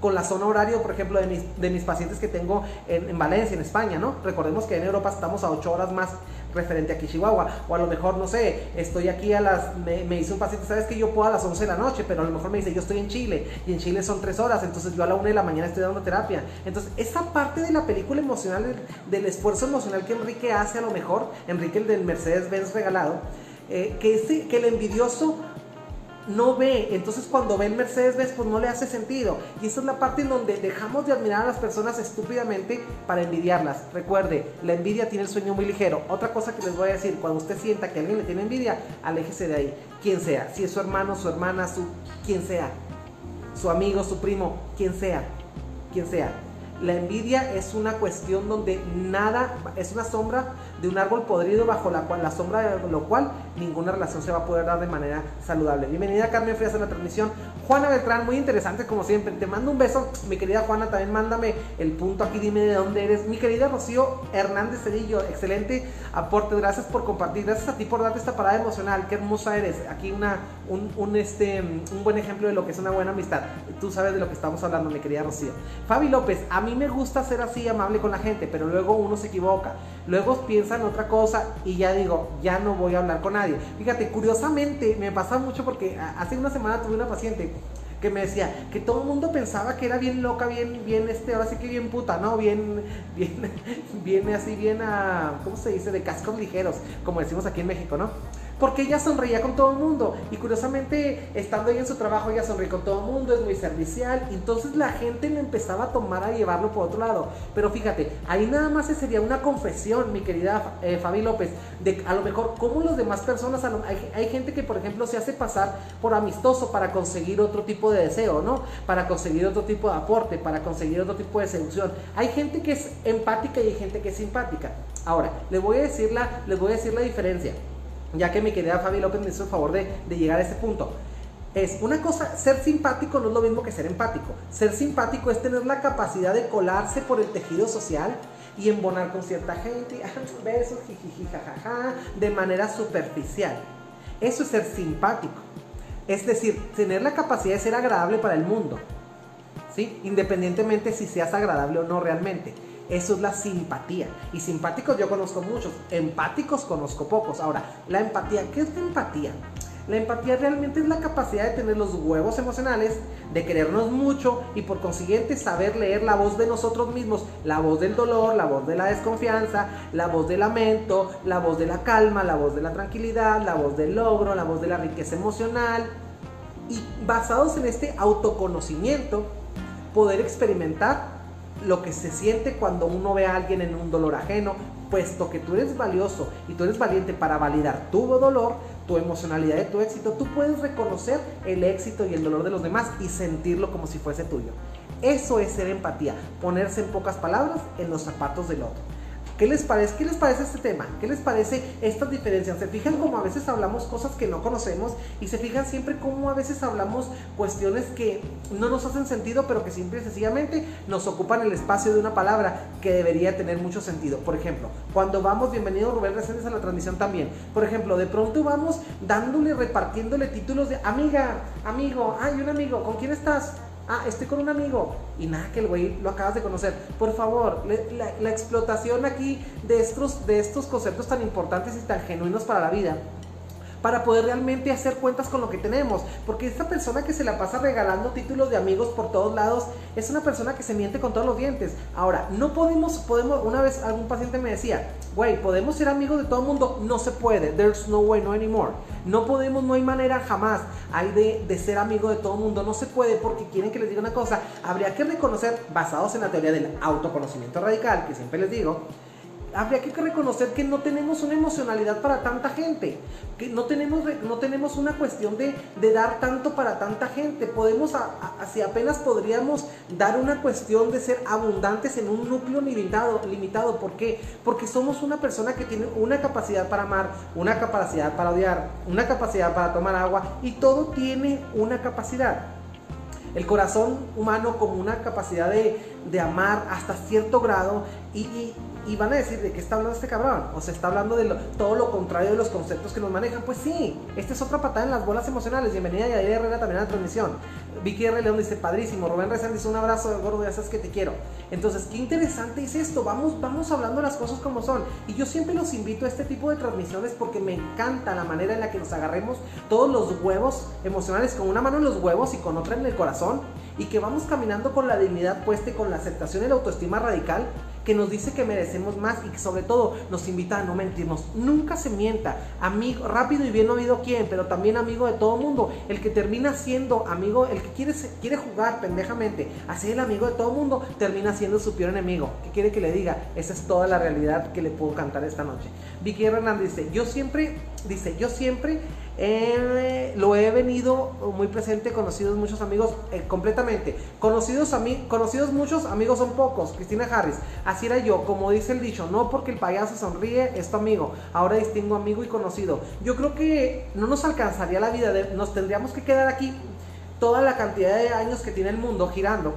con la zona horario, por ejemplo, de mis, de mis pacientes que tengo en, en, Valencia, en España, ¿no? Recordemos que en Europa estamos a 8 horas más referente aquí Chihuahua. O a lo mejor, no sé, estoy aquí a las, me, me dice un paciente, sabes que yo puedo a las 11 de la noche, pero a lo mejor me dice, yo estoy en Chile y en Chile son 3 horas, entonces yo a la 1 de la mañana estoy dando terapia. Entonces, esa parte de la película emocional, del, esfuerzo emocional que Enrique hace a lo mejor, Enrique el del Mercedes-Benz regalado, eh, que, el envidioso no ve. Entonces cuando ve el Mercedes-Benz, pues no le hace sentido. Y esa es la parte en donde dejamos de admirar a las personas estúpidamente para envidiarlas. Recuerde, la envidia tiene el sueño muy ligero. Otra cosa que les voy a decir, cuando usted sienta que alguien le tiene envidia, aléjese de ahí. Quien sea, si es su hermano, su hermana, su quien sea, su amigo, su primo, quien sea, quien sea. La envidia es una cuestión donde nada, es una sombra de un árbol podrido bajo la cual la sombra de lo cual ninguna relación se va a poder dar de manera saludable. Bienvenida Carmen Frías a la transmisión. Juana Beltrán, muy interesante como siempre. Te mando un beso. Mi querida Juana, también mándame el punto aquí, dime de dónde eres. Mi querida Rocío Hernández Cedillo, excelente aporte. Gracias por compartir. Gracias a ti por darte esta parada emocional. Qué hermosa eres. Aquí una, un, este, un buen ejemplo de lo que es una buena amistad. Tú sabes de lo que estamos hablando, mi querida Rocío. Fabi López, a mí me gusta ser así amable con la gente, pero luego uno se equivoca. Luego piensa en otra cosa y ya digo, ya no voy a hablar con nadie. Fíjate, curiosamente me pasa mucho porque hace una semana tuve una paciente que me decía que todo el mundo pensaba que era bien loca, bien, bien, este, ahora sí que bien puta, ¿no? Bien, *laughs* bien, bien así, bien a, ¿cómo se dice? De cascos ligeros, como decimos aquí en México, ¿no? Porque ella sonreía con todo el mundo. Y curiosamente, estando ahí en su trabajo, ella sonríe con todo el mundo, es muy servicial. Entonces la gente le empezaba a tomar a llevarlo por otro lado. Pero fíjate, ahí nada más sería una confesión, mi querida eh, Fabi López, de a lo mejor cómo las demás personas, hay, gente que por ejemplo se hace pasar por amistoso para conseguir otro tipo de deseo, ¿no? Para conseguir otro tipo de aporte, para conseguir otro tipo de seducción. Hay gente que es empática y hay gente que es simpática. Ahora, les voy a decir la, les voy a decir la diferencia ya que mi querida Fabi López me hizo el favor de, llegar a ese punto. Es una cosa, ser simpático no es lo mismo que ser empático. Ser simpático es tener la capacidad de colarse por el tejido social y embonar con cierta gente, *laughs* besos, jiji, jajaja, de manera superficial. Eso es ser simpático. Es decir, tener la capacidad de ser agradable para el mundo. ¿sí? Independientemente si seas agradable o no realmente. Eso es la simpatía. Y simpáticos yo conozco muchos, empáticos conozco pocos. Ahora, la empatía, ¿qué es la empatía? La empatía realmente es la capacidad de tener los huevos emocionales, de querernos mucho y por consiguiente saber leer la voz de nosotros mismos, la voz del dolor, la voz de la desconfianza, la voz del lamento, la voz de la calma, la voz de la tranquilidad, la voz del logro, la voz de la riqueza emocional. Y basados en este autoconocimiento, poder experimentar lo que se siente cuando uno ve a alguien en un dolor ajeno, puesto que tú eres valioso y tú eres valiente para validar tu dolor, tu emocionalidad y tu éxito, tú puedes reconocer el éxito y el dolor de los demás y sentirlo como si fuese tuyo. Eso es ser empatía, ponerse en pocas palabras en los zapatos del otro. ¿Qué les parece? ¿Qué les parece este tema? ¿Qué les parece estas diferencias? ¿Se fijan cómo a veces hablamos cosas que no conocemos y se fijan siempre cómo a veces hablamos cuestiones que no nos hacen sentido, pero que simple y sencillamente nos ocupan el espacio de una palabra que debería tener mucho sentido? Por ejemplo, cuando vamos, bienvenido Rubén Reséndez a la transmisión también. Por ejemplo, de pronto vamos dándole, repartiéndole títulos de amiga, amigo, hay un amigo, ¿con quién estás? Ah, estoy con un amigo. Y nada, que el güey lo acabas de conocer. Por favor, la, explotación aquí de estos, de estos conceptos tan importantes y tan genuinos para la vida para poder realmente hacer cuentas con lo que tenemos. Porque esta persona que se la pasa regalando títulos de amigos por todos lados es una persona que se miente con todos los dientes. Ahora, no podemos, podemos, una vez algún paciente me decía, güey, ¿podemos ser amigos de todo el mundo? No se puede, there's no way, no anymore. No podemos, no hay manera jamás hay de, de ser amigo de todo el mundo. No se puede porque quieren que les diga una cosa. Habría que reconocer, basados en la teoría del autoconocimiento radical, que siempre les digo, habría que reconocer que no tenemos una emocionalidad para tanta gente, que no tenemos, no tenemos una cuestión de, dar tanto para tanta gente. Podemos, si apenas podríamos dar una cuestión de ser abundantes en un núcleo limitado, limitado. ¿Por qué? Porque somos una persona que tiene una capacidad para amar, una capacidad para odiar, una capacidad para tomar agua y todo tiene una capacidad. El corazón humano como una capacidad de, de amar hasta cierto grado y van a decir de qué está hablando este cabrón. O sea, está hablando de todo lo contrario de los conceptos que nos manejan. Pues sí, esta es otra patada en las bolas emocionales. Bienvenida Yadir Herrera también a la transmisión. Vicky R. León dice, padrísimo. Rubén Rezán dice, un abrazo gordo, ya sabes que te quiero. Entonces, qué interesante es esto. Vamos, vamos hablando las cosas como son. Y yo siempre los invito a este tipo de transmisiones porque me encanta la manera en la que nos agarremos todos los huevos emocionales con una mano en los huevos y con otra en el corazón. Y que vamos caminando con la dignidad puesta y con la aceptación y la autoestima radical que nos dice que merecemos más y que sobre todo nos invita a no mentirnos. Nunca se mienta. Amigo, rápido y bien oído quién, pero también amigo de todo mundo. El que termina siendo amigo, el que quiere, quiere jugar pendejamente, así el amigo de todo mundo, termina siendo su peor enemigo. ¿Qué quiere que le diga? Esa es toda la realidad que le puedo cantar esta noche. Vicky Hernández dice, yo siempre, dice, yo siempre lo he venido muy presente, conocidos muchos amigos, eh, completamente. Conocidos, conocidos muchos, amigos son pocos. Cristina Harris, así era yo, como dice el dicho, no porque el payaso sonríe, es tu amigo. Ahora distingo amigo y conocido. Yo creo que no nos alcanzaría la vida, nos tendríamos que quedar aquí toda la cantidad de años que tiene el mundo girando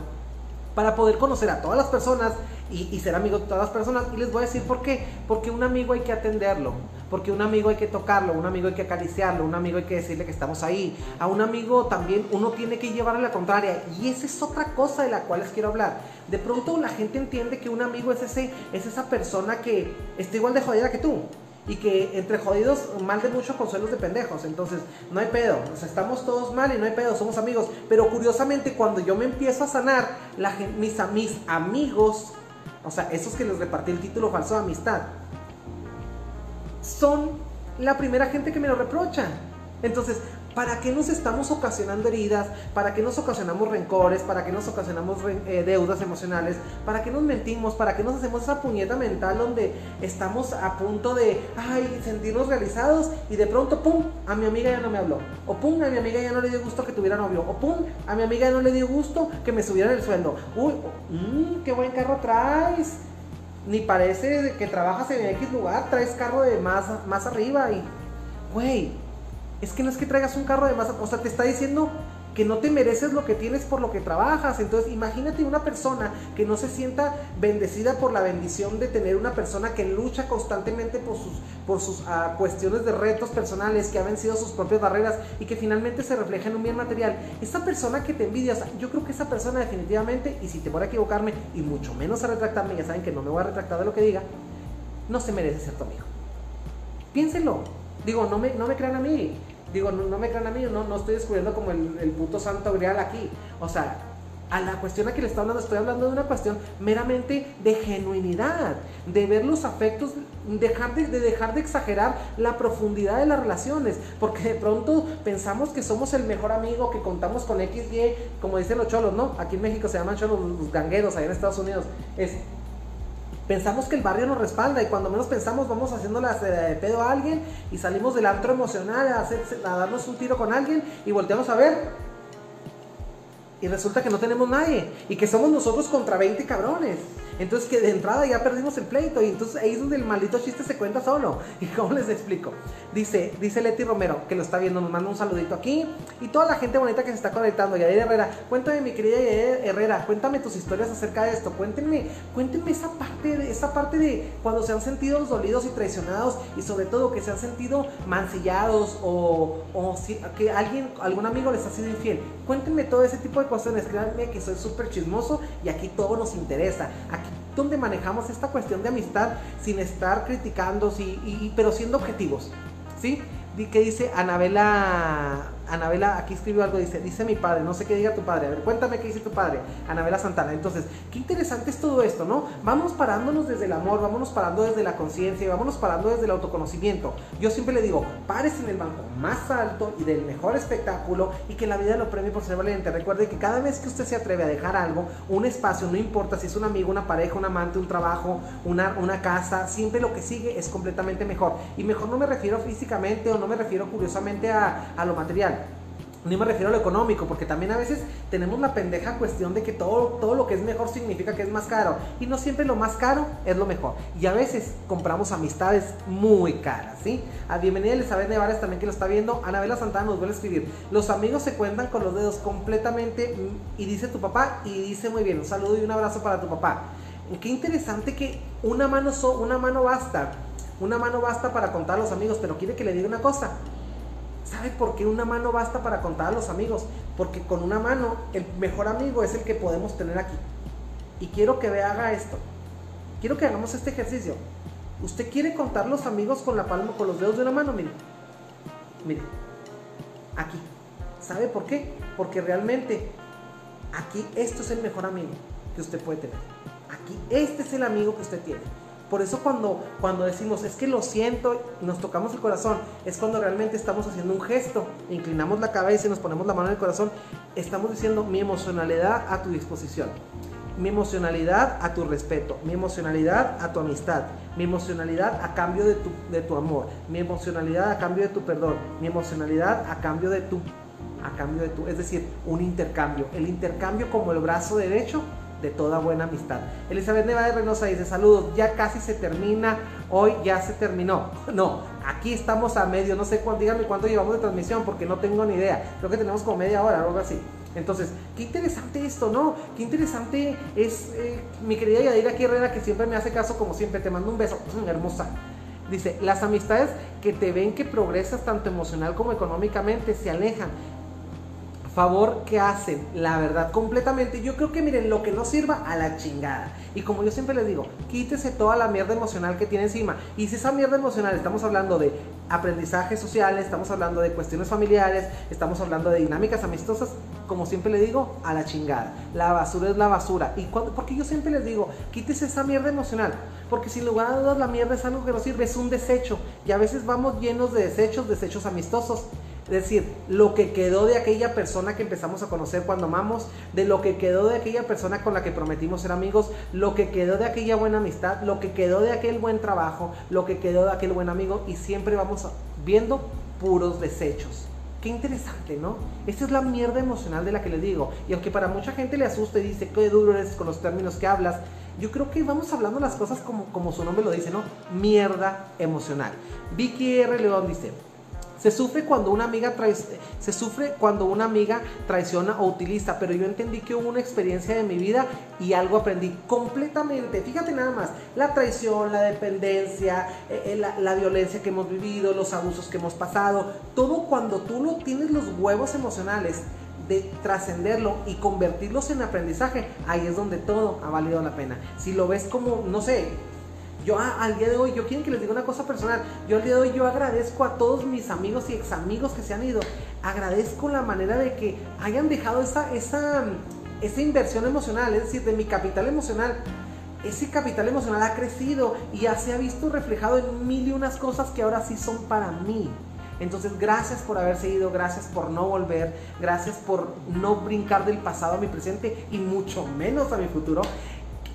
para poder conocer a todas las personas y, ser amigo de todas las personas. Y les voy a decir por qué. Porque un amigo hay que atenderlo, porque un amigo hay que tocarlo, un amigo hay que acariciarlo, un amigo hay que decirle que estamos ahí. A un amigo también uno tiene que llevarle la contraria. Y esa es otra cosa de la cual les quiero hablar. De pronto la gente entiende que un amigo es, ese, es esa persona que está igual de jodida que tú y que entre jodidos mal de mucho consuelos de pendejos. Entonces, no hay pedo. O estamos todos mal y no hay pedo, somos amigos. Pero curiosamente, cuando yo me empiezo a sanar, la mis, mis amigos o sea, esos que les repartí el título falso de amistad, son la primera gente que me lo reprocha. Entonces, ¿para qué nos estamos ocasionando heridas? ¿Para qué nos ocasionamos rencores? ¿Para qué nos ocasionamos eh, deudas emocionales? ¿Para qué nos mentimos? ¿Para qué nos hacemos esa puñeta mental donde estamos a punto de, ay, sentirnos realizados y de pronto, pum, a mi amiga ya no me habló? O pum, a mi amiga ya no le dio gusto que tuviera novio. O pum, a mi amiga ya no le dio gusto que me subiera el sueldo. Uy, mmm, qué buen carro traes. Ni parece que trabajas en X lugar, traes carro de más, más arriba y, güey, es que no es que traigas un carro de más, o sea, te está diciendo que no te mereces lo que tienes por lo que trabajas. Entonces, imagínate una persona que no se sienta bendecida por la bendición de tener una persona que lucha constantemente por sus, por sus ah, cuestiones de retos personales, que ha vencido sus propias barreras y que finalmente se refleja en un bien material. Esa persona que te envidia, yo creo que esa persona definitivamente, y si te voy a equivocarme, y mucho menos a retractarme, ya saben que no me voy a retractar de lo que diga, no se merece ser tu amigo. Piénselo. Digo, no me, no me crean a mí. Digo, no, me crean a mí, no, no estoy descubriendo como el, el puto santo grial aquí. O sea, a la cuestión a que le estoy hablando, estoy hablando de una cuestión meramente de genuinidad, de ver los afectos, dejar de, dejar de exagerar la profundidad de las relaciones, porque de pronto pensamos que somos el mejor amigo, que contamos con X, Y, como dicen los cholos, ¿no? Aquí en México se llaman cholos los gangueros, allá en Estados Unidos. Es, pensamos que el barrio nos respalda y cuando menos pensamos vamos haciéndole de pedo a alguien y salimos del antro emocional a, hacer, a darnos un tiro con alguien y volteamos a ver y resulta que no tenemos nadie y que somos nosotros contra 20 cabrones. Entonces que de entrada ya perdimos el pleito y entonces ahí es donde el maldito chiste se cuenta solo. *laughs* ¿Y cómo les explico? Dice, dice Leti Romero, que lo está viendo, nos manda un saludito aquí. Y toda la gente bonita que se está conectando. Yair Herrera, cuéntame mi querida Yair Herrera, cuéntame tus historias acerca de esto. Cuéntenme, cuéntenme esa parte, de, esa parte de cuando se han sentido dolidos y traicionados y sobre todo que se han sentido mancillados o, o que alguien, algún amigo les ha sido infiel. Cuéntenme todo ese tipo de cuestiones. Créanme que soy súper chismoso y aquí todo nos interesa. Aquí donde manejamos esta cuestión de amistad sin estar criticando, sí, y, pero siendo objetivos. ¿Sí? ¿Qué dice Anabela Anabela aquí escribió algo, dice, dice mi padre, no sé qué diga tu padre, a ver, cuéntame qué dice tu padre, Anabela Santana. Entonces, qué interesante es todo esto, ¿no? Vamos parándonos desde el amor, vámonos parando desde la conciencia, vámonos parando desde el autoconocimiento. Yo siempre le digo, pares en el banco más alto y del mejor espectáculo y que la vida lo premie por ser valiente. Recuerde que cada vez que usted se atreve a dejar algo, un espacio, no importa si es un amigo, una pareja, un amante, un trabajo, una, una casa, siempre lo que sigue es completamente mejor. Y mejor no me refiero físicamente o no me refiero curiosamente a, a lo material no me refiero a lo económico, porque también a veces tenemos la pendeja cuestión de que todo, todo lo que es mejor significa que es más caro. Y no siempre lo más caro es lo mejor. Y a veces compramos amistades muy caras, ¿sí? A bienvenida Elizabeth Nevares también que lo está viendo. Anabela Santana nos vuelve a escribir. Los amigos se cuentan con los dedos completamente. Y dice tu papá, y dice muy bien, un saludo y un abrazo para tu papá. Qué interesante que una mano, so, una mano basta. Una mano basta para contar a los amigos, pero quiere que le diga una cosa ¿Sabe por qué una mano basta para contar a los amigos? Porque con una mano el mejor amigo es el que podemos tener aquí. Y quiero que vea, haga esto. Quiero que hagamos este ejercicio. ¿Usted quiere contar los amigos con la palma, con los dedos de una mano? Mire. Mire. Aquí. ¿Sabe por qué? Porque realmente aquí esto es el mejor amigo que usted puede tener. Aquí este es el amigo que usted tiene. Por eso cuando, cuando decimos, es que lo siento, nos tocamos el corazón, es cuando realmente estamos haciendo un gesto, inclinamos la cabeza y nos ponemos la mano en el corazón, estamos diciendo mi emocionalidad a tu disposición, mi emocionalidad a tu respeto, mi emocionalidad a tu amistad, Mi emocionalidad a cambio de tu, de tu amor. Mi emocionalidad a cambio de tu perdón. Mi emocionalidad a cambio de tu a cambio de tu, es decir, un intercambio. El intercambio como el brazo derecho de toda buena amistad. Elizabeth Neva de Reynosa dice, saludos, ya casi se termina, hoy ya se terminó. *laughs* No, aquí estamos a medio, no sé cuánto, díganme cuánto llevamos de transmisión porque no tengo ni idea. Creo que tenemos como media hora o algo así. Entonces, qué interesante esto, ¿no? Qué interesante es eh, mi querida Yadira Herrera que siempre me hace caso como siempre. Te mando un beso, hermosa. Dice, las amistades que te ven que progresas tanto emocional como económicamente se alejan favor que hacen, la verdad, completamente. Yo creo que miren, lo que no sirva a la chingada. Y como yo siempre les digo, quítese toda la mierda emocional que tiene encima. Y si esa mierda emocional estamos hablando de aprendizaje social, estamos hablando de cuestiones familiares, estamos hablando de dinámicas amistosas, como siempre le digo, a la chingada. La basura es la basura. Y cuando, porque yo siempre les digo, quítese esa mierda emocional. Porque sin lugar a dudas la mierda es algo que no sirve, es un desecho. Y a veces vamos llenos de desechos, desechos amistosos. Es decir, lo que quedó de aquella persona que empezamos a conocer cuando amamos, de lo que quedó de aquella persona con la que prometimos ser amigos, lo que quedó de aquella buena amistad, lo que quedó de aquel buen trabajo, lo que quedó de aquel buen amigo y siempre vamos viendo puros desechos. Qué interesante, ¿no? Esta es la mierda emocional de la que le digo. Y aunque para mucha gente le asuste y dice, qué duro eres con los términos que hablas, yo creo que vamos hablando las cosas como, como su nombre lo dice, ¿no? Mierda emocional. Vicky R. León dice, se sufre cuando una amiga se sufre cuando una amiga traiciona o utiliza, pero yo entendí que hubo una experiencia de mi vida y algo aprendí completamente. Fíjate nada más, la traición, la dependencia, eh, eh, la, la violencia que hemos vivido, los abusos que hemos pasado, todo cuando tú no tienes los huevos emocionales de trascenderlo y convertirlos en aprendizaje, ahí es donde todo ha valido la pena. Si lo ves como, no sé, yo al día de hoy, yo quiero que les diga una cosa personal. Yo al día de hoy yo agradezco a todos mis amigos y ex amigos que se han ido. Agradezco la manera de que hayan dejado esa, esa, esa inversión emocional, es decir, de mi capital emocional. Ese capital emocional ha crecido y ya se ha visto reflejado en mil y unas cosas que ahora sí son para mí. Entonces, gracias por haberse ido, gracias por no volver, gracias por no brincar del pasado a mi presente y mucho menos a mi futuro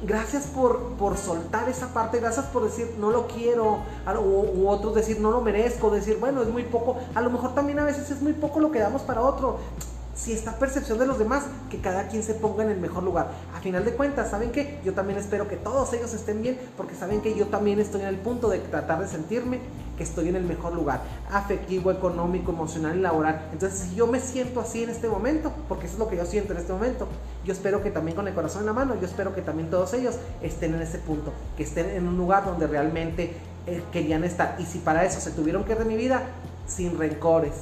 gracias por, por soltar esa parte, gracias por decir no lo quiero, u, otros decir no lo merezco, decir bueno es muy poco, a lo mejor también a veces es muy poco lo que damos para otro. Si esta percepción de los demás, que cada quien se ponga en el mejor lugar. A final de cuentas, ¿saben qué? Yo también espero que todos ellos estén bien, porque saben que yo también estoy en el punto de tratar de sentirme que estoy en el mejor lugar, afectivo, económico, emocional y laboral. Entonces, si yo me siento así en este momento, porque eso es lo que yo siento en este momento, yo espero que también con el corazón en la mano, yo espero que también todos ellos estén en ese punto, que estén en un lugar donde realmente eh, querían estar. Y si para eso se tuvieron que ir de mi vida, sin rencores,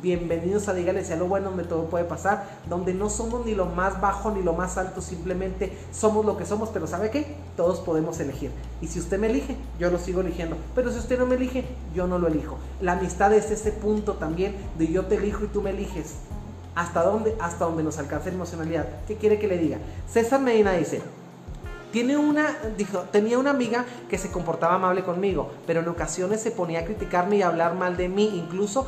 Bienvenidos a Dígale sea lo bueno donde todo puede pasar, donde no somos ni lo más bajo ni lo más alto, simplemente somos lo que somos, pero ¿sabe qué? Todos podemos elegir. Y si usted me elige, yo lo sigo eligiendo. Pero si usted no me elige, yo no lo elijo. La amistad es ese punto también de yo te elijo y tú me eliges. ¿Hasta dónde? Hasta donde nos alcanza la emocionalidad. ¿Qué quiere que le diga? César Medina dice, tiene una, dijo, tenía una amiga que se comportaba amable conmigo, pero en ocasiones se ponía a criticarme y a hablar mal de mí, incluso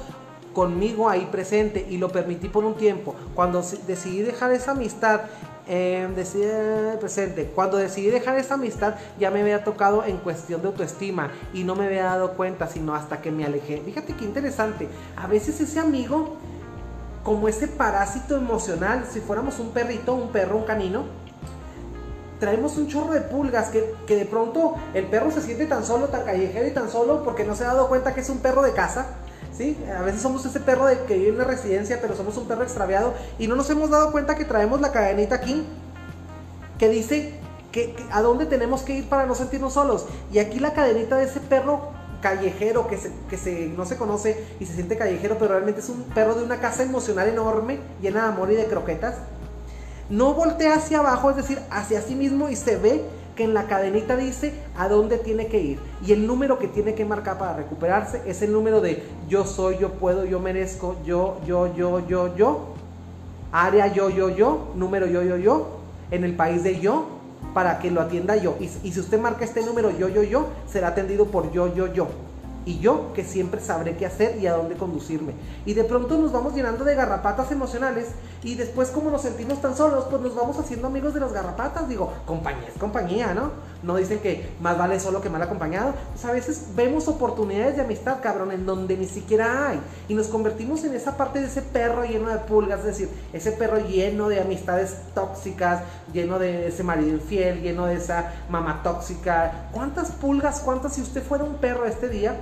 conmigo ahí presente y lo permití por un tiempo. Cuando decidí dejar esa amistad, eh, decidí, presente, cuando decidí dejar esa amistad ya me había tocado en cuestión de autoestima y no me había dado cuenta sino hasta que me alejé. Fíjate qué interesante. A veces ese amigo, como ese parásito emocional, si fuéramos un perrito, un perro, un canino, traemos un chorro de pulgas que, que, de pronto el perro se siente tan solo, tan callejero y tan solo porque no se ha dado cuenta que es un perro de casa a veces somos ese perro de que vive en una residencia, pero somos un perro extraviado y no nos hemos dado cuenta que traemos la cadenita aquí que dice que, a dónde tenemos que ir para no sentirnos solos. Y aquí la cadenita de ese perro callejero que, se, que se, no se conoce y se siente callejero, pero realmente es un perro de una casa emocional enorme, llena de amor y de croquetas. No voltea hacia abajo, es decir, hacia sí mismo y se ve en la cadenita dice a dónde tiene que ir. Y el número que tiene que marcar para recuperarse es el número de yo soy, yo puedo, yo merezco, yo, yo, yo, yo, yo. Área yo, yo, yo, número yo, yo, yo, en el país de yo, para que lo atienda yo. Y, y si usted marca este número yo, yo, yo, será atendido por yo, yo, yo y yo que siempre sabré qué hacer y a dónde conducirme. Y de pronto nos vamos llenando de garrapatas emocionales Y después como nos sentimos tan solos, pues nos vamos haciendo amigos de las garrapatas. Digo, compañía es compañía, ¿no? No dicen que más vale solo que mal acompañado. Pues a veces vemos oportunidades de amistad, cabrón, en donde ni siquiera hay. Y nos convertimos en esa parte de ese perro lleno de pulgas, es decir, ese perro lleno de amistades tóxicas, lleno de ese marido infiel, lleno de esa mamá tóxica. ¿Cuántas pulgas, cuántas si usted fuera un perro este día?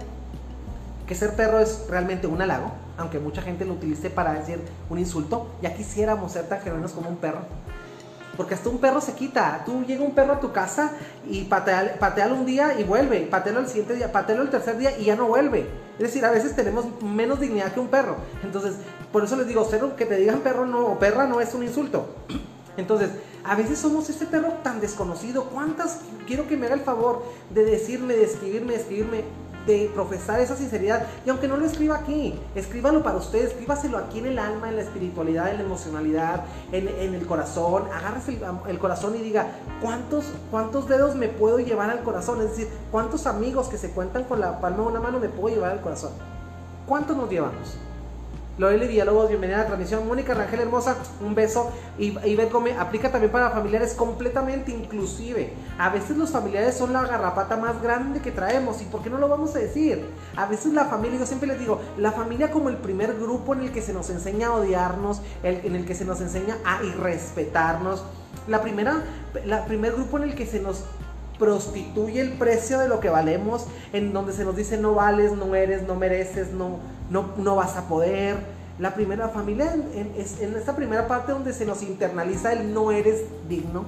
Que ser perro es realmente un halago aunque mucha gente lo utilice para decir un insulto, ya quisiéramos ser tan genuinos como un perro. Porque hasta un perro se quita. Tú llega un perro a tu casa y patealo un día y vuelve. Patealo el siguiente día, patealo el tercer día y ya no vuelve. Es decir, a veces tenemos menos dignidad que un perro. Entonces, por eso les digo, ser que te digan perro no, o perra no es un insulto. *clears throat* Entonces, a veces somos este perro tan desconocido. ¿Cuántas quiero que me haga el favor de decirme, de escribirme, de escribirme? De profesar esa sinceridad. Y aunque no lo escriba aquí, escríbalo para usted, escríbaselo aquí en el alma, en la espiritualidad, en la emocionalidad, en, el corazón. Agárrese el, corazón y diga, ¿cuántos, ¿cuántos dedos me puedo llevar al corazón? Es decir, ¿cuántos amigos que se cuentan con la palma de una mano me puedo llevar al corazón? ¿Cuántos nos llevamos? Lorele Villalobos, bienvenida a la transmisión. Mónica Rangel Hermosa, un beso. Y, y Come, aplica también para familiares completamente inclusive. A veces los familiares son la garrapata más grande que traemos. ¿Y por qué no lo vamos a decir? A veces la familia, yo siempre les digo, la familia como el primer grupo en el que se nos enseña a odiarnos, en el que se nos enseña a irrespetarnos. La primera, la primer grupo en el que se nos prostituye el precio de lo que valemos, en donde se nos dice no vales, no eres, no mereces, no, no, no vas a poder. La primera familia es en esta primera parte donde se nos internaliza el no eres digno.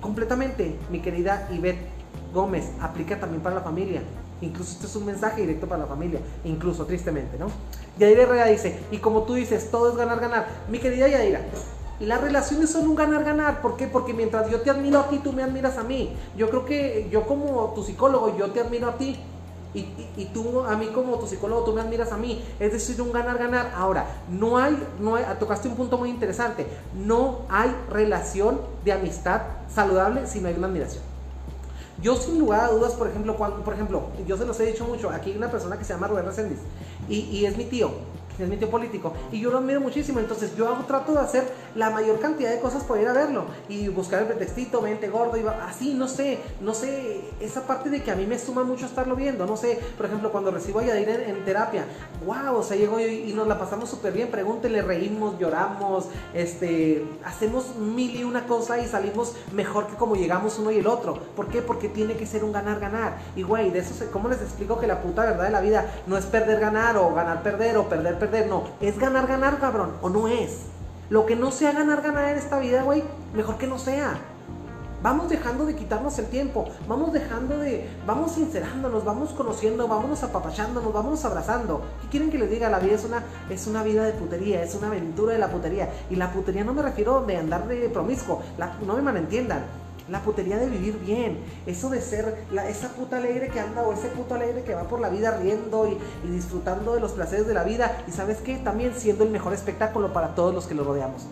Completamente, mi querida Ivette Gómez, aplica también para la familia. Incluso esto es un mensaje directo para la familia, incluso tristemente, ¿no? Yadira Herrera dice, y como tú dices, todo es ganar, ganar. Mi querida Yadira, las relaciones son un ganar-ganar. ¿Por qué? Porque mientras yo te admiro a ti, tú me admiras a mí. Yo creo que yo como tu psicólogo, yo te admiro a ti. Y, tú a mí como tu psicólogo, tú me admiras a mí. Es decir, un ganar-ganar. Ahora, no hay, no hay, tocaste un punto muy interesante. No hay relación de amistad saludable si no hay una admiración. Yo sin lugar a dudas, por ejemplo, cuando, por ejemplo, yo se los he dicho mucho, aquí hay una persona que se llama Rubén Reséndiz y, y es mi tío mi tío político, y yo lo admiro muchísimo, entonces yo hago, trato de hacer la mayor cantidad de cosas para ir a verlo, y buscar el pretextito, mente gordo, y así, no sé, no sé, esa parte de que a mí me suma mucho estarlo viendo, no sé, por ejemplo, cuando recibo a Yadir en, terapia, wow, o sea, llego y, nos la pasamos súper bien, pregúntenle, reímos, lloramos, este, hacemos mil y una cosa y salimos mejor que como llegamos uno y el otro, ¿por qué? Porque tiene que ser un ganar-ganar, y güey, de eso, ¿cómo les explico que la puta verdad de la vida no es perder-ganar, o ganar-perder, o perder no, es ganar, ganar, cabrón, o no es. Lo que no sea ganar, ganar en esta vida, güey, mejor que no sea. Vamos dejando de quitarnos el tiempo, vamos dejando de, vamos sincerándonos, vamos conociendo, vámonos apapachándonos, vamos abrazando. ¿Qué quieren que les diga? La vida es una, es una vida de putería, es una aventura de la putería. Y la putería no me refiero de andar de promiscuo, no me malentiendan la putería de vivir bien, eso de ser la, esa puta alegre que anda o ese puto alegre que va por la vida riendo y, y, disfrutando de los placeres de la vida y sabes qué, también siendo el mejor espectáculo para todos los que lo rodeamos.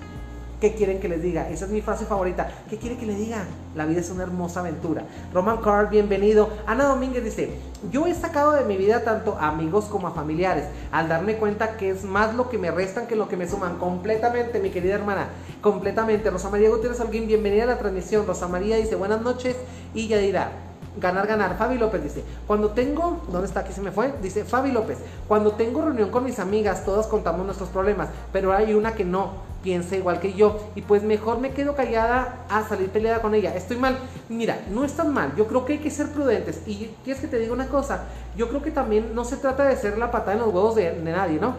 ¿Qué quieren que les diga? Esa es mi frase favorita. ¿Qué quiere que le diga? La vida es una hermosa aventura. Roman Carr, bienvenido. Ana Domínguez dice, yo he sacado de mi vida tanto amigos como a familiares, al darme cuenta que es más lo que me restan que lo que me suman. Completamente, mi querida hermana. Completamente. Rosa María Gutiérrez Alguín, bienvenida a la transmisión. Rosa María dice, buenas noches y ya dirá. Ganar, ganar. Fabi López dice, cuando tengo, ¿dónde está? Aquí se me fue. Dice Fabi López, cuando tengo reunión con mis amigas, todas contamos nuestros problemas, pero hay una que no piensa igual que yo y pues mejor me quedo callada a salir peleada con ella. Estoy mal. Mira, no es tan mal. Yo creo que hay que ser prudentes. Y quieres que te diga una cosa, yo creo que también no se trata de ser la patada en los huevos de, nadie, ¿no?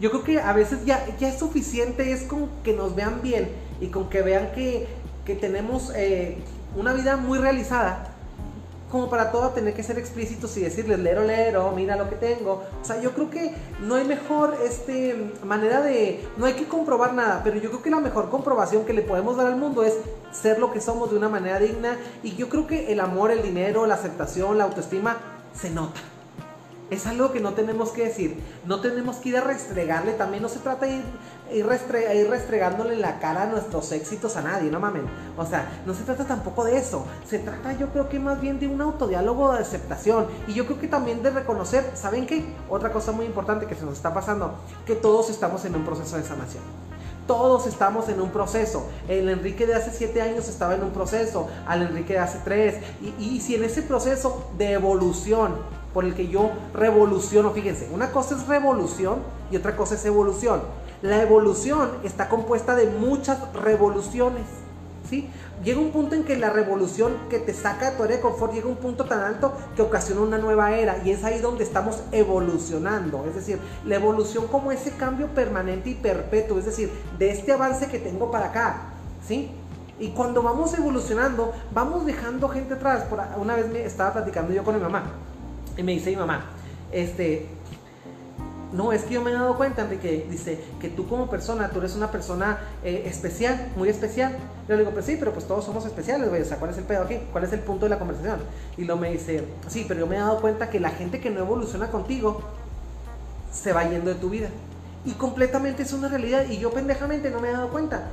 Yo creo que a veces ya, ya es suficiente, es con que nos vean bien y con que vean que, que tenemos eh, una vida muy realizada como para todo tener que ser explícitos y decirles, lero, lero, mira lo que tengo. O sea, yo creo que no hay mejor este, manera de, no hay que comprobar nada, pero yo creo que la mejor comprobación que le podemos dar al mundo es ser lo que somos de una manera digna. Y yo creo que el amor, el dinero, la aceptación, la autoestima, se nota es algo que no tenemos que decir, no tenemos que ir a restregarle, también no se trata de ir, ir, restregándole la cara a nuestros éxitos a nadie, no mamen. O sea, no se trata tampoco de eso, se trata yo creo que más bien de un autodiálogo de aceptación y yo creo que también de reconocer, ¿saben qué? Otra cosa muy importante que se nos está pasando, que todos estamos en un proceso de sanación Todos estamos en un proceso. El Enrique de hace siete años estaba en un proceso, al Enrique de hace tres. Y, y si en ese proceso de evolución por el que yo revoluciono, fíjense, una cosa es revolución y otra cosa es evolución. La evolución está compuesta de muchas revoluciones. ¿sí? Llega un punto en que la revolución que te saca de tu área de confort llega a un punto tan alto que ocasiona una nueva era y es ahí donde estamos evolucionando. Es decir, la evolución como ese cambio permanente y perpetuo, es decir, de este avance que tengo para acá. ¿sí? Y cuando vamos evolucionando, vamos dejando gente atrás. Por, una vez me estaba platicando yo con mi mamá y me dice mi mamá, este, no, es que yo me he dado cuenta, Enrique, dice que tú como persona, tú eres una persona eh, especial, muy especial. Yo le digo, pues sí, pero pues todos somos especiales, güey. O sea, ¿cuál es el pedo aquí? ¿Cuál es el punto de la conversación? Y lo me dice, sí, pero yo me he dado cuenta que la gente que no evoluciona contigo se va yendo de tu vida. Y completamente es una realidad. Y yo pendejamente no me he dado cuenta.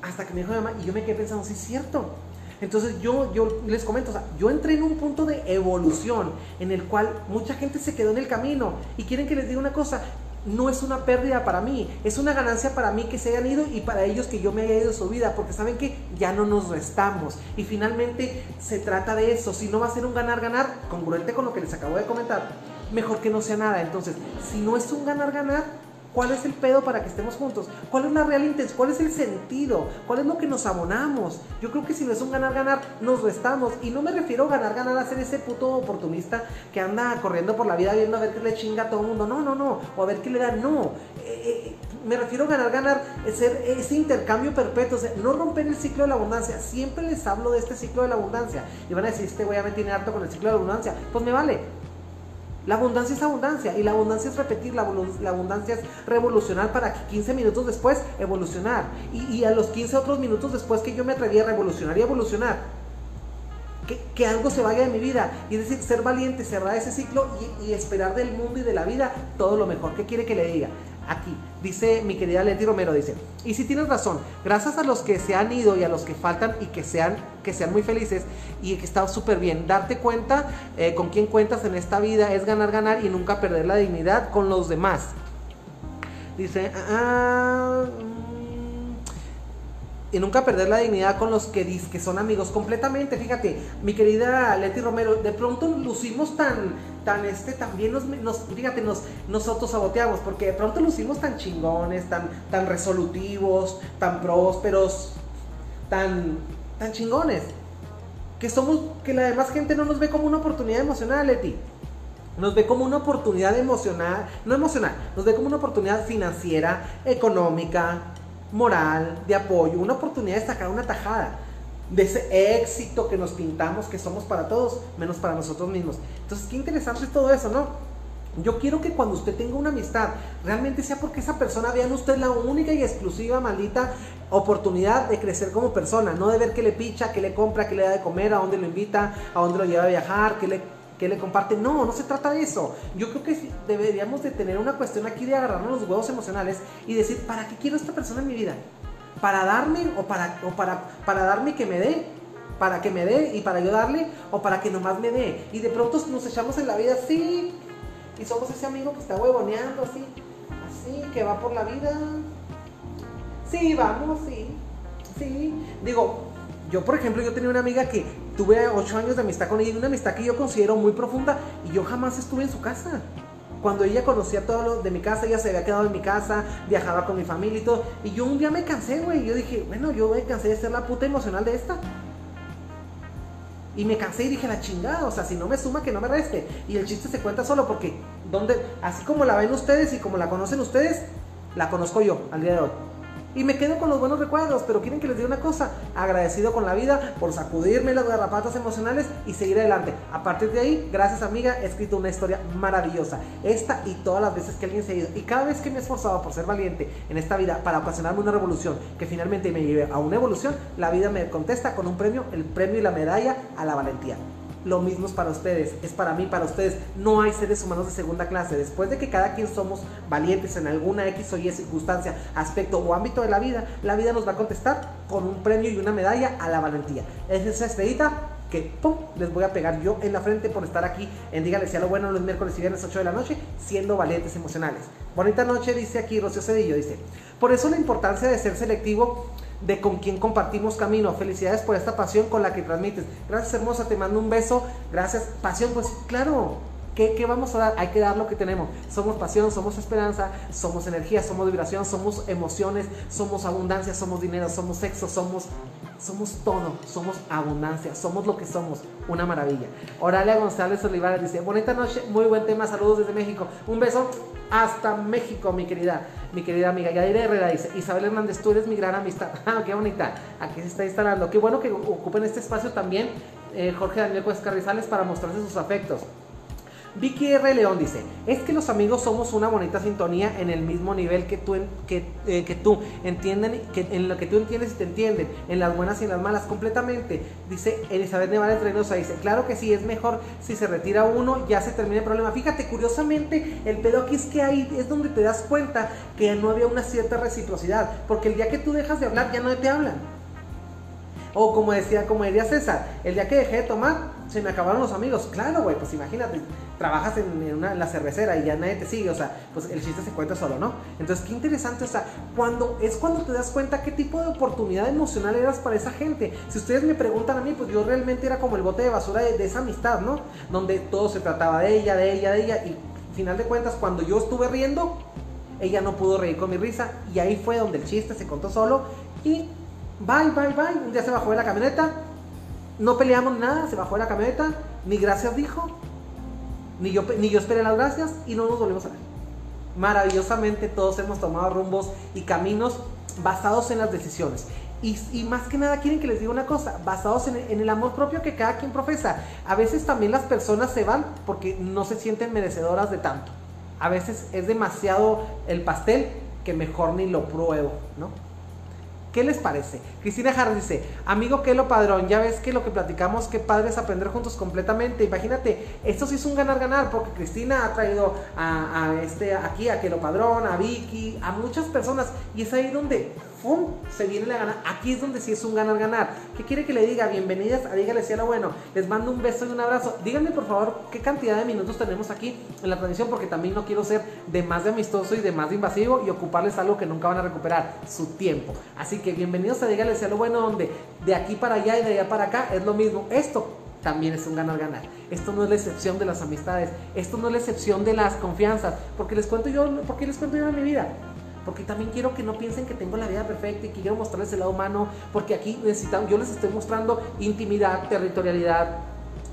Hasta que me dijo mi mamá, y yo me quedé pensando, sí, es cierto. Entonces yo, yo les comento, yo entré en un punto de evolución en el cual mucha gente se quedó en el camino y quieren que les diga una cosa, no es una pérdida para mí, es una ganancia para mí que se hayan ido y para ellos que yo me haya ido su vida, porque saben que ya no nos restamos. Y finalmente se trata de eso, si no va a ser un ganar-ganar, congruente con lo que les acabo de comentar, mejor que no sea nada. Entonces, si no es un ganar-ganar, ¿Cuál es el pedo para que estemos juntos? ¿Cuál es la real intención? ¿Cuál es el sentido? ¿Cuál es lo que nos abonamos? Yo creo que si no es un ganar-ganar, nos restamos. Y no me refiero a ganar-ganar a ser ese puto oportunista que anda corriendo por la vida viendo a ver qué le chinga a todo el mundo. No, no, no. O a ver qué le da. No. Eh, eh, me refiero a ganar-ganar, ser ese intercambio perpetuo, no romper el ciclo de la abundancia. Siempre les hablo de este ciclo de la abundancia. Y van a decir, este güey ya me tiene harto con el ciclo de la abundancia. Pues me vale. La abundancia es abundancia y la abundancia es repetir, la, abundancia es revolucionar para que 15 minutos después evolucionar y, a los 15 otros minutos después que yo me atreví a revolucionar y evolucionar, que, que, algo se vaya de mi vida y decir, ser valiente, cerrar ese ciclo y, y esperar del mundo y de la vida todo lo mejor. ¿Qué quiere que le diga? Aquí. Dice mi querida Leti Romero, dice, y si tienes razón, gracias a los que se han ido y a los que faltan y que sean, que sean muy felices y que están súper bien, darte cuenta eh, con quién cuentas en esta vida es ganar, ganar y nunca perder la dignidad con los demás. Dice, ah, y nunca perder la dignidad con los que, que son amigos completamente. Fíjate, mi querida Leti Romero, de pronto lucimos tan, tan este, también nos, nos fíjate, nos, nos autosaboteamos, porque de pronto lucimos tan chingones, tan, tan resolutivos, tan prósperos, tan, tan chingones, que somos, que la demás gente no nos ve como una oportunidad emocional, Leti. Nos ve como una oportunidad emocional, no emocional, nos ve como una oportunidad financiera, económica, moral, de apoyo, una oportunidad de sacar una tajada de ese éxito que nos pintamos que somos para todos, menos para nosotros mismos. Entonces, qué interesante es todo eso, ¿no? Yo quiero que cuando usted tenga una amistad, realmente sea porque esa persona vea en usted la única y exclusiva maldita oportunidad de crecer como persona, no de ver qué le picha, qué le compra, qué le da de comer, a dónde lo invita, a dónde lo lleva a viajar, qué le que le comparte. No, no se trata de eso. Yo creo que deberíamos de tener una cuestión aquí de agarrarnos los huevos emocionales y decir, ¿para qué quiero esta persona en mi vida? ¿Para darme o para, o para, para darme que me dé? ¿Para que me dé y para yo darle? ¿O para que nomás me dé? Y de pronto nos echamos en la vida así y somos ese amigo que está huevoneando así, así, que va por la vida. Sí, vamos, sí, sí. Digo, yo por ejemplo, yo tenía una amiga que tuve ocho años de amistad con ella una amistad que yo considero muy profunda y yo jamás estuve en su casa. Cuando ella conocía todo lo de mi casa, ella se había quedado en mi casa, viajaba con mi familia y todo. Y yo un día me cansé, güey. Yo dije, bueno, yo me cansé de ser la puta emocional de esta. Y me cansé y dije, la chingada, o sea, si no me suma, que no me reste. Y el chiste se cuenta solo porque, donde, así como la ven ustedes y como la conocen ustedes, la conozco yo al día de hoy. Y me quedo con los buenos recuerdos, pero quieren que les diga una cosa, agradecido con la vida por sacudirme las garrapatas emocionales y seguir adelante. A partir de ahí, gracias amiga, he escrito una historia maravillosa. Esta y todas las veces que alguien se ha ido. Y cada vez que me he esforzado por ser valiente en esta vida para ocasionarme una revolución que finalmente me lleve a una evolución, la vida me contesta con un premio, el premio y la medalla a la valentía lo mismo es para ustedes, es para mí, para ustedes. No hay seres humanos de segunda clase. Después de que cada quien somos valientes en alguna X o Y circunstancia, aspecto o ámbito de la vida, la vida nos va a contestar con un premio y una medalla a la valentía. Es esa estrellita que ¡pum! les voy a pegar yo en la frente por estar aquí en Dígale si a lo bueno los miércoles y viernes 8 de la noche, siendo valientes emocionales. Bonita noche, dice aquí Rocío Cedillo, dice. Por eso la importancia de ser selectivo de con quien compartimos camino. Felicidades por esta pasión con la que transmites. Gracias hermosa, te mando un beso. Gracias. Pasión, pues claro, ¿Qué, vamos a dar? Hay que dar lo que tenemos. Somos pasión, somos esperanza, somos energía, somos vibración, somos emociones, somos abundancia, somos dinero, somos sexo, somos, somos todo, somos abundancia, somos lo que somos. Una maravilla. Oralia González Olivares dice, bonita noche, muy buen tema, saludos desde México. Un beso hasta México, mi querida, mi querida amiga. Yadira Herrera dice, Isabel Hernández, tú eres mi gran amistad. *laughs* Ah, qué bonita. Aquí se está instalando. Qué bueno que ocupen este espacio también eh, Jorge Daniel Cuesta Carrizales para mostrarse sus afectos. Vicky R. León dice, es que los amigos somos una bonita sintonía en el mismo nivel que tú, que, eh, que tú entienden, que, en lo que tú entiendes y te entienden, en las buenas y en las malas, completamente. Dice Elizabeth Nevales Reynosa, dice, claro que sí, es mejor si se retira uno, ya se termina el problema. Fíjate, curiosamente, el pedo aquí es que ahí es donde te das cuenta que no había una cierta reciprocidad, porque el día que tú dejas de hablar ya no te hablan. O como decía, como diría César, el día que dejé de tomar, se me acabaron los amigos. Claro, güey, pues imagínate, trabajas en, una, la cervecera y ya nadie te sigue, o sea, pues el chiste se cuenta solo, ¿no? Entonces, qué interesante, o sea, cuando, es cuando te das cuenta qué tipo de oportunidad emocional eras para esa gente. Si ustedes me preguntan a mí, pues yo realmente era como el bote de basura de, esa amistad, ¿no? Donde todo se trataba de ella, de ella, de ella, y final de cuentas, cuando yo estuve riendo, ella no pudo reír con mi risa, y ahí fue donde el chiste se contó solo, y bye, bye, bye, un día se bajó de la camioneta, no peleamos nada, se bajó de la camioneta, ni gracias dijo, ni yo, ni yo esperé las gracias y no nos volvimos a ver. Maravillosamente todos hemos tomado rumbos y caminos basados en las decisiones. Y, más que nada quieren que les diga una cosa, basados en, en, el amor propio que cada quien profesa. A veces también las personas se van porque no se sienten merecedoras de tanto. A veces es demasiado el pastel que mejor ni lo pruebo, ¿no? ¿Qué les parece? Cristina Harris dice, amigo Kelo Padrón, ya ves que lo que platicamos, qué padre es aprender juntos completamente. Imagínate, esto sí es un ganar-ganar, porque Cristina ha traído a, este, aquí a Kelo Padrón, a Vicky, a muchas personas, y es ahí donde ¡pum! se viene la gana. Aquí es donde sí es un ganar-ganar. ¿Qué quiere que le diga? Bienvenidas a Dígale si lo bueno. Les mando un beso y un abrazo. Díganme por favor qué cantidad de minutos tenemos aquí en la transmisión, porque también no quiero ser de más de amistoso y de más de invasivo y ocuparles algo que nunca van a recuperar, su tiempo. Así que bienvenidos a Dígale si lo bueno, donde de aquí para allá y de allá para acá es lo mismo. Esto también es un ganar-ganar. Esto no es la excepción de las amistades, esto no es la excepción de las confianzas, porque les cuento yo, porque les cuento yo mi vida porque también quiero que no piensen que tengo la vida perfecta y que quiero mostrarles el lado humano, porque aquí necesitan, yo les estoy mostrando intimidad, territorialidad,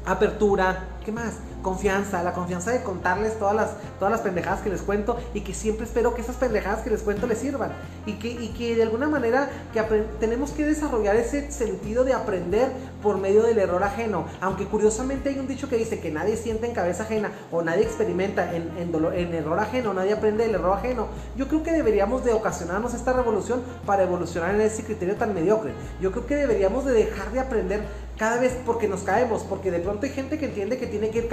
apertura, ¿qué más? Confianza, la confianza de contarles todas las, todas las pendejadas que les cuento y que siempre espero que esas pendejadas que les cuento les sirvan. Y que, y que de alguna manera que tenemos que desarrollar ese sentido de aprender por medio del error ajeno, aunque curiosamente hay un dicho que dice que nadie siente en cabeza ajena o nadie experimenta en, en, error ajeno, nadie aprende del error ajeno, yo creo que deberíamos de ocasionarnos esta revolución para evolucionar en ese criterio tan mediocre. Yo creo que deberíamos de dejar de aprender cada vez porque nos caemos, porque de pronto hay gente que entiende que tiene que ir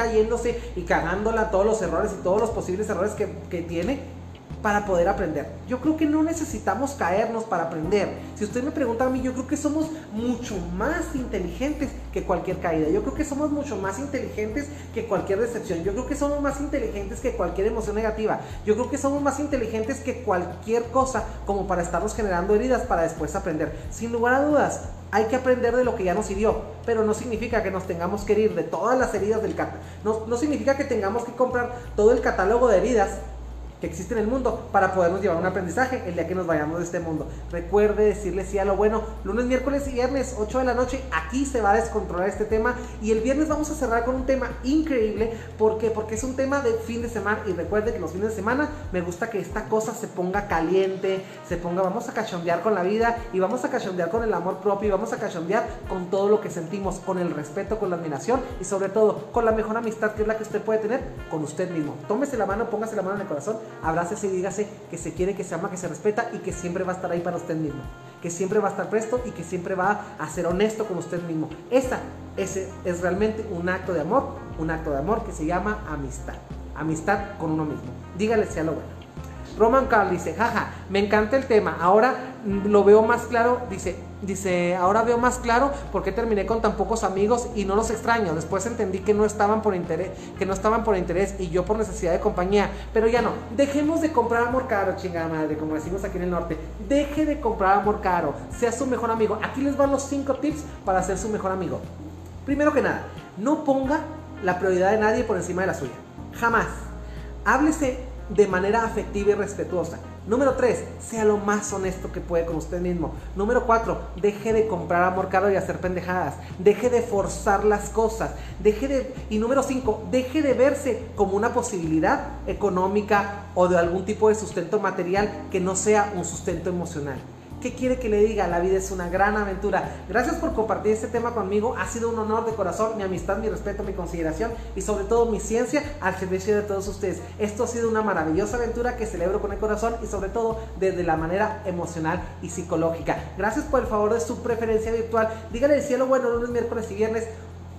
y cagándola todos los errores y todos los posibles errores que, que tiene para poder aprender. Yo creo que no necesitamos caernos para aprender. Si usted me pregunta a mí, yo creo que somos mucho más inteligentes que cualquier caída. Yo creo que somos mucho más inteligentes que cualquier decepción. Yo creo que somos más inteligentes que cualquier emoción negativa. Yo creo que somos más inteligentes que cualquier cosa como para estarnos generando heridas para después aprender. Sin lugar a dudas, hay que aprender de lo que ya nos hirió, pero no significa que nos tengamos que herir de todas las heridas del catálogo. No, no significa que tengamos que comprar todo el catálogo de heridas que existe en el mundo para podernos llevar un aprendizaje el día que nos vayamos de este mundo. Recuerde decirle sí a lo bueno. Lunes, miércoles y viernes, 8 de la noche, aquí se va a descontrolar este tema. Y el viernes vamos a cerrar con un tema increíble. ¿Por qué? Porque es un tema de fin de semana. Y recuerde que los fines de semana me gusta que esta cosa se ponga caliente, se ponga, vamos a cachondear con la vida y vamos a cachondear con el amor propio y vamos a cachondear con todo lo que sentimos, con el respeto, con la admiración y sobre todo con la mejor amistad que es la que usted puede tener con usted mismo. Tómese la mano, póngase la mano en el corazón abrácese y dígase que se quiere, que se ama, que se respeta y que siempre va a estar ahí para usted mismo. Que siempre va a estar presto y que siempre va a ser honesto con usted mismo. Esa, ese es realmente un acto de amor, un acto de amor que se llama amistad. Amistad con uno mismo. Dígale sea lo bueno. Roman Carl dice, jaja, me encanta el tema. Ahora lo veo más claro. Dice, dice, ahora veo más claro por qué terminé con tan pocos amigos y no los extraño. Después entendí que no estaban por interés, que no estaban por interés y yo por necesidad de compañía. Pero ya no. Dejemos de comprar amor caro, chingada madre, como decimos aquí en el norte. Deje de comprar amor caro. Sea su mejor amigo. Aquí les van los cinco tips para ser su mejor amigo. Primero que nada, no ponga la prioridad de nadie por encima de la suya. Jamás. Háblese de manera afectiva y respetuosa. Número 3, sea lo más honesto que puede con usted mismo. Número 4, deje de comprar amor caro y hacer pendejadas. Deje de forzar las cosas. Deje de y número 5, deje de verse como una posibilidad económica o de algún tipo de sustento material que no sea un sustento emocional. ¿Qué quiere que le diga? La vida es una gran aventura. Gracias por compartir este tema conmigo. Ha sido un honor de corazón, mi amistad, mi respeto, mi consideración y sobre todo mi ciencia al servicio de todos ustedes. Esto ha sido una maravillosa aventura que celebro con el corazón y sobre todo desde la manera emocional y psicológica. Gracias por el favor de su preferencia virtual. Dígale el cielo bueno lunes, miércoles y viernes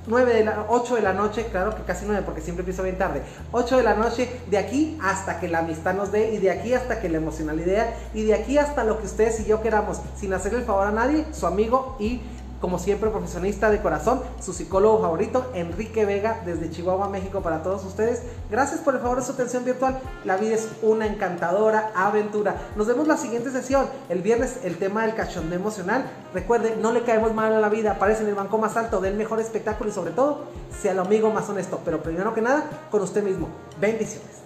9 de la, 8 de la noche, claro que casi 9 porque siempre empiezo bien tarde, 8 de la noche, de aquí hasta que la amistad nos dé y de aquí hasta que la emocionalidad y de aquí hasta lo que ustedes y yo queramos, sin hacerle el favor a nadie, su amigo y como siempre, profesionista de corazón, su psicólogo favorito, Enrique Vega, desde Chihuahua, México, para todos ustedes. Gracias por el favor de su atención virtual. La vida es una encantadora aventura. Nos vemos la siguiente sesión. El viernes, el tema del cachondeo emocional. Recuerde, no le caemos mal a la vida. Aparece en el banco más alto del mejor espectáculo y, sobre todo, sea el amigo más honesto. Pero primero que nada, con usted mismo. Bendiciones.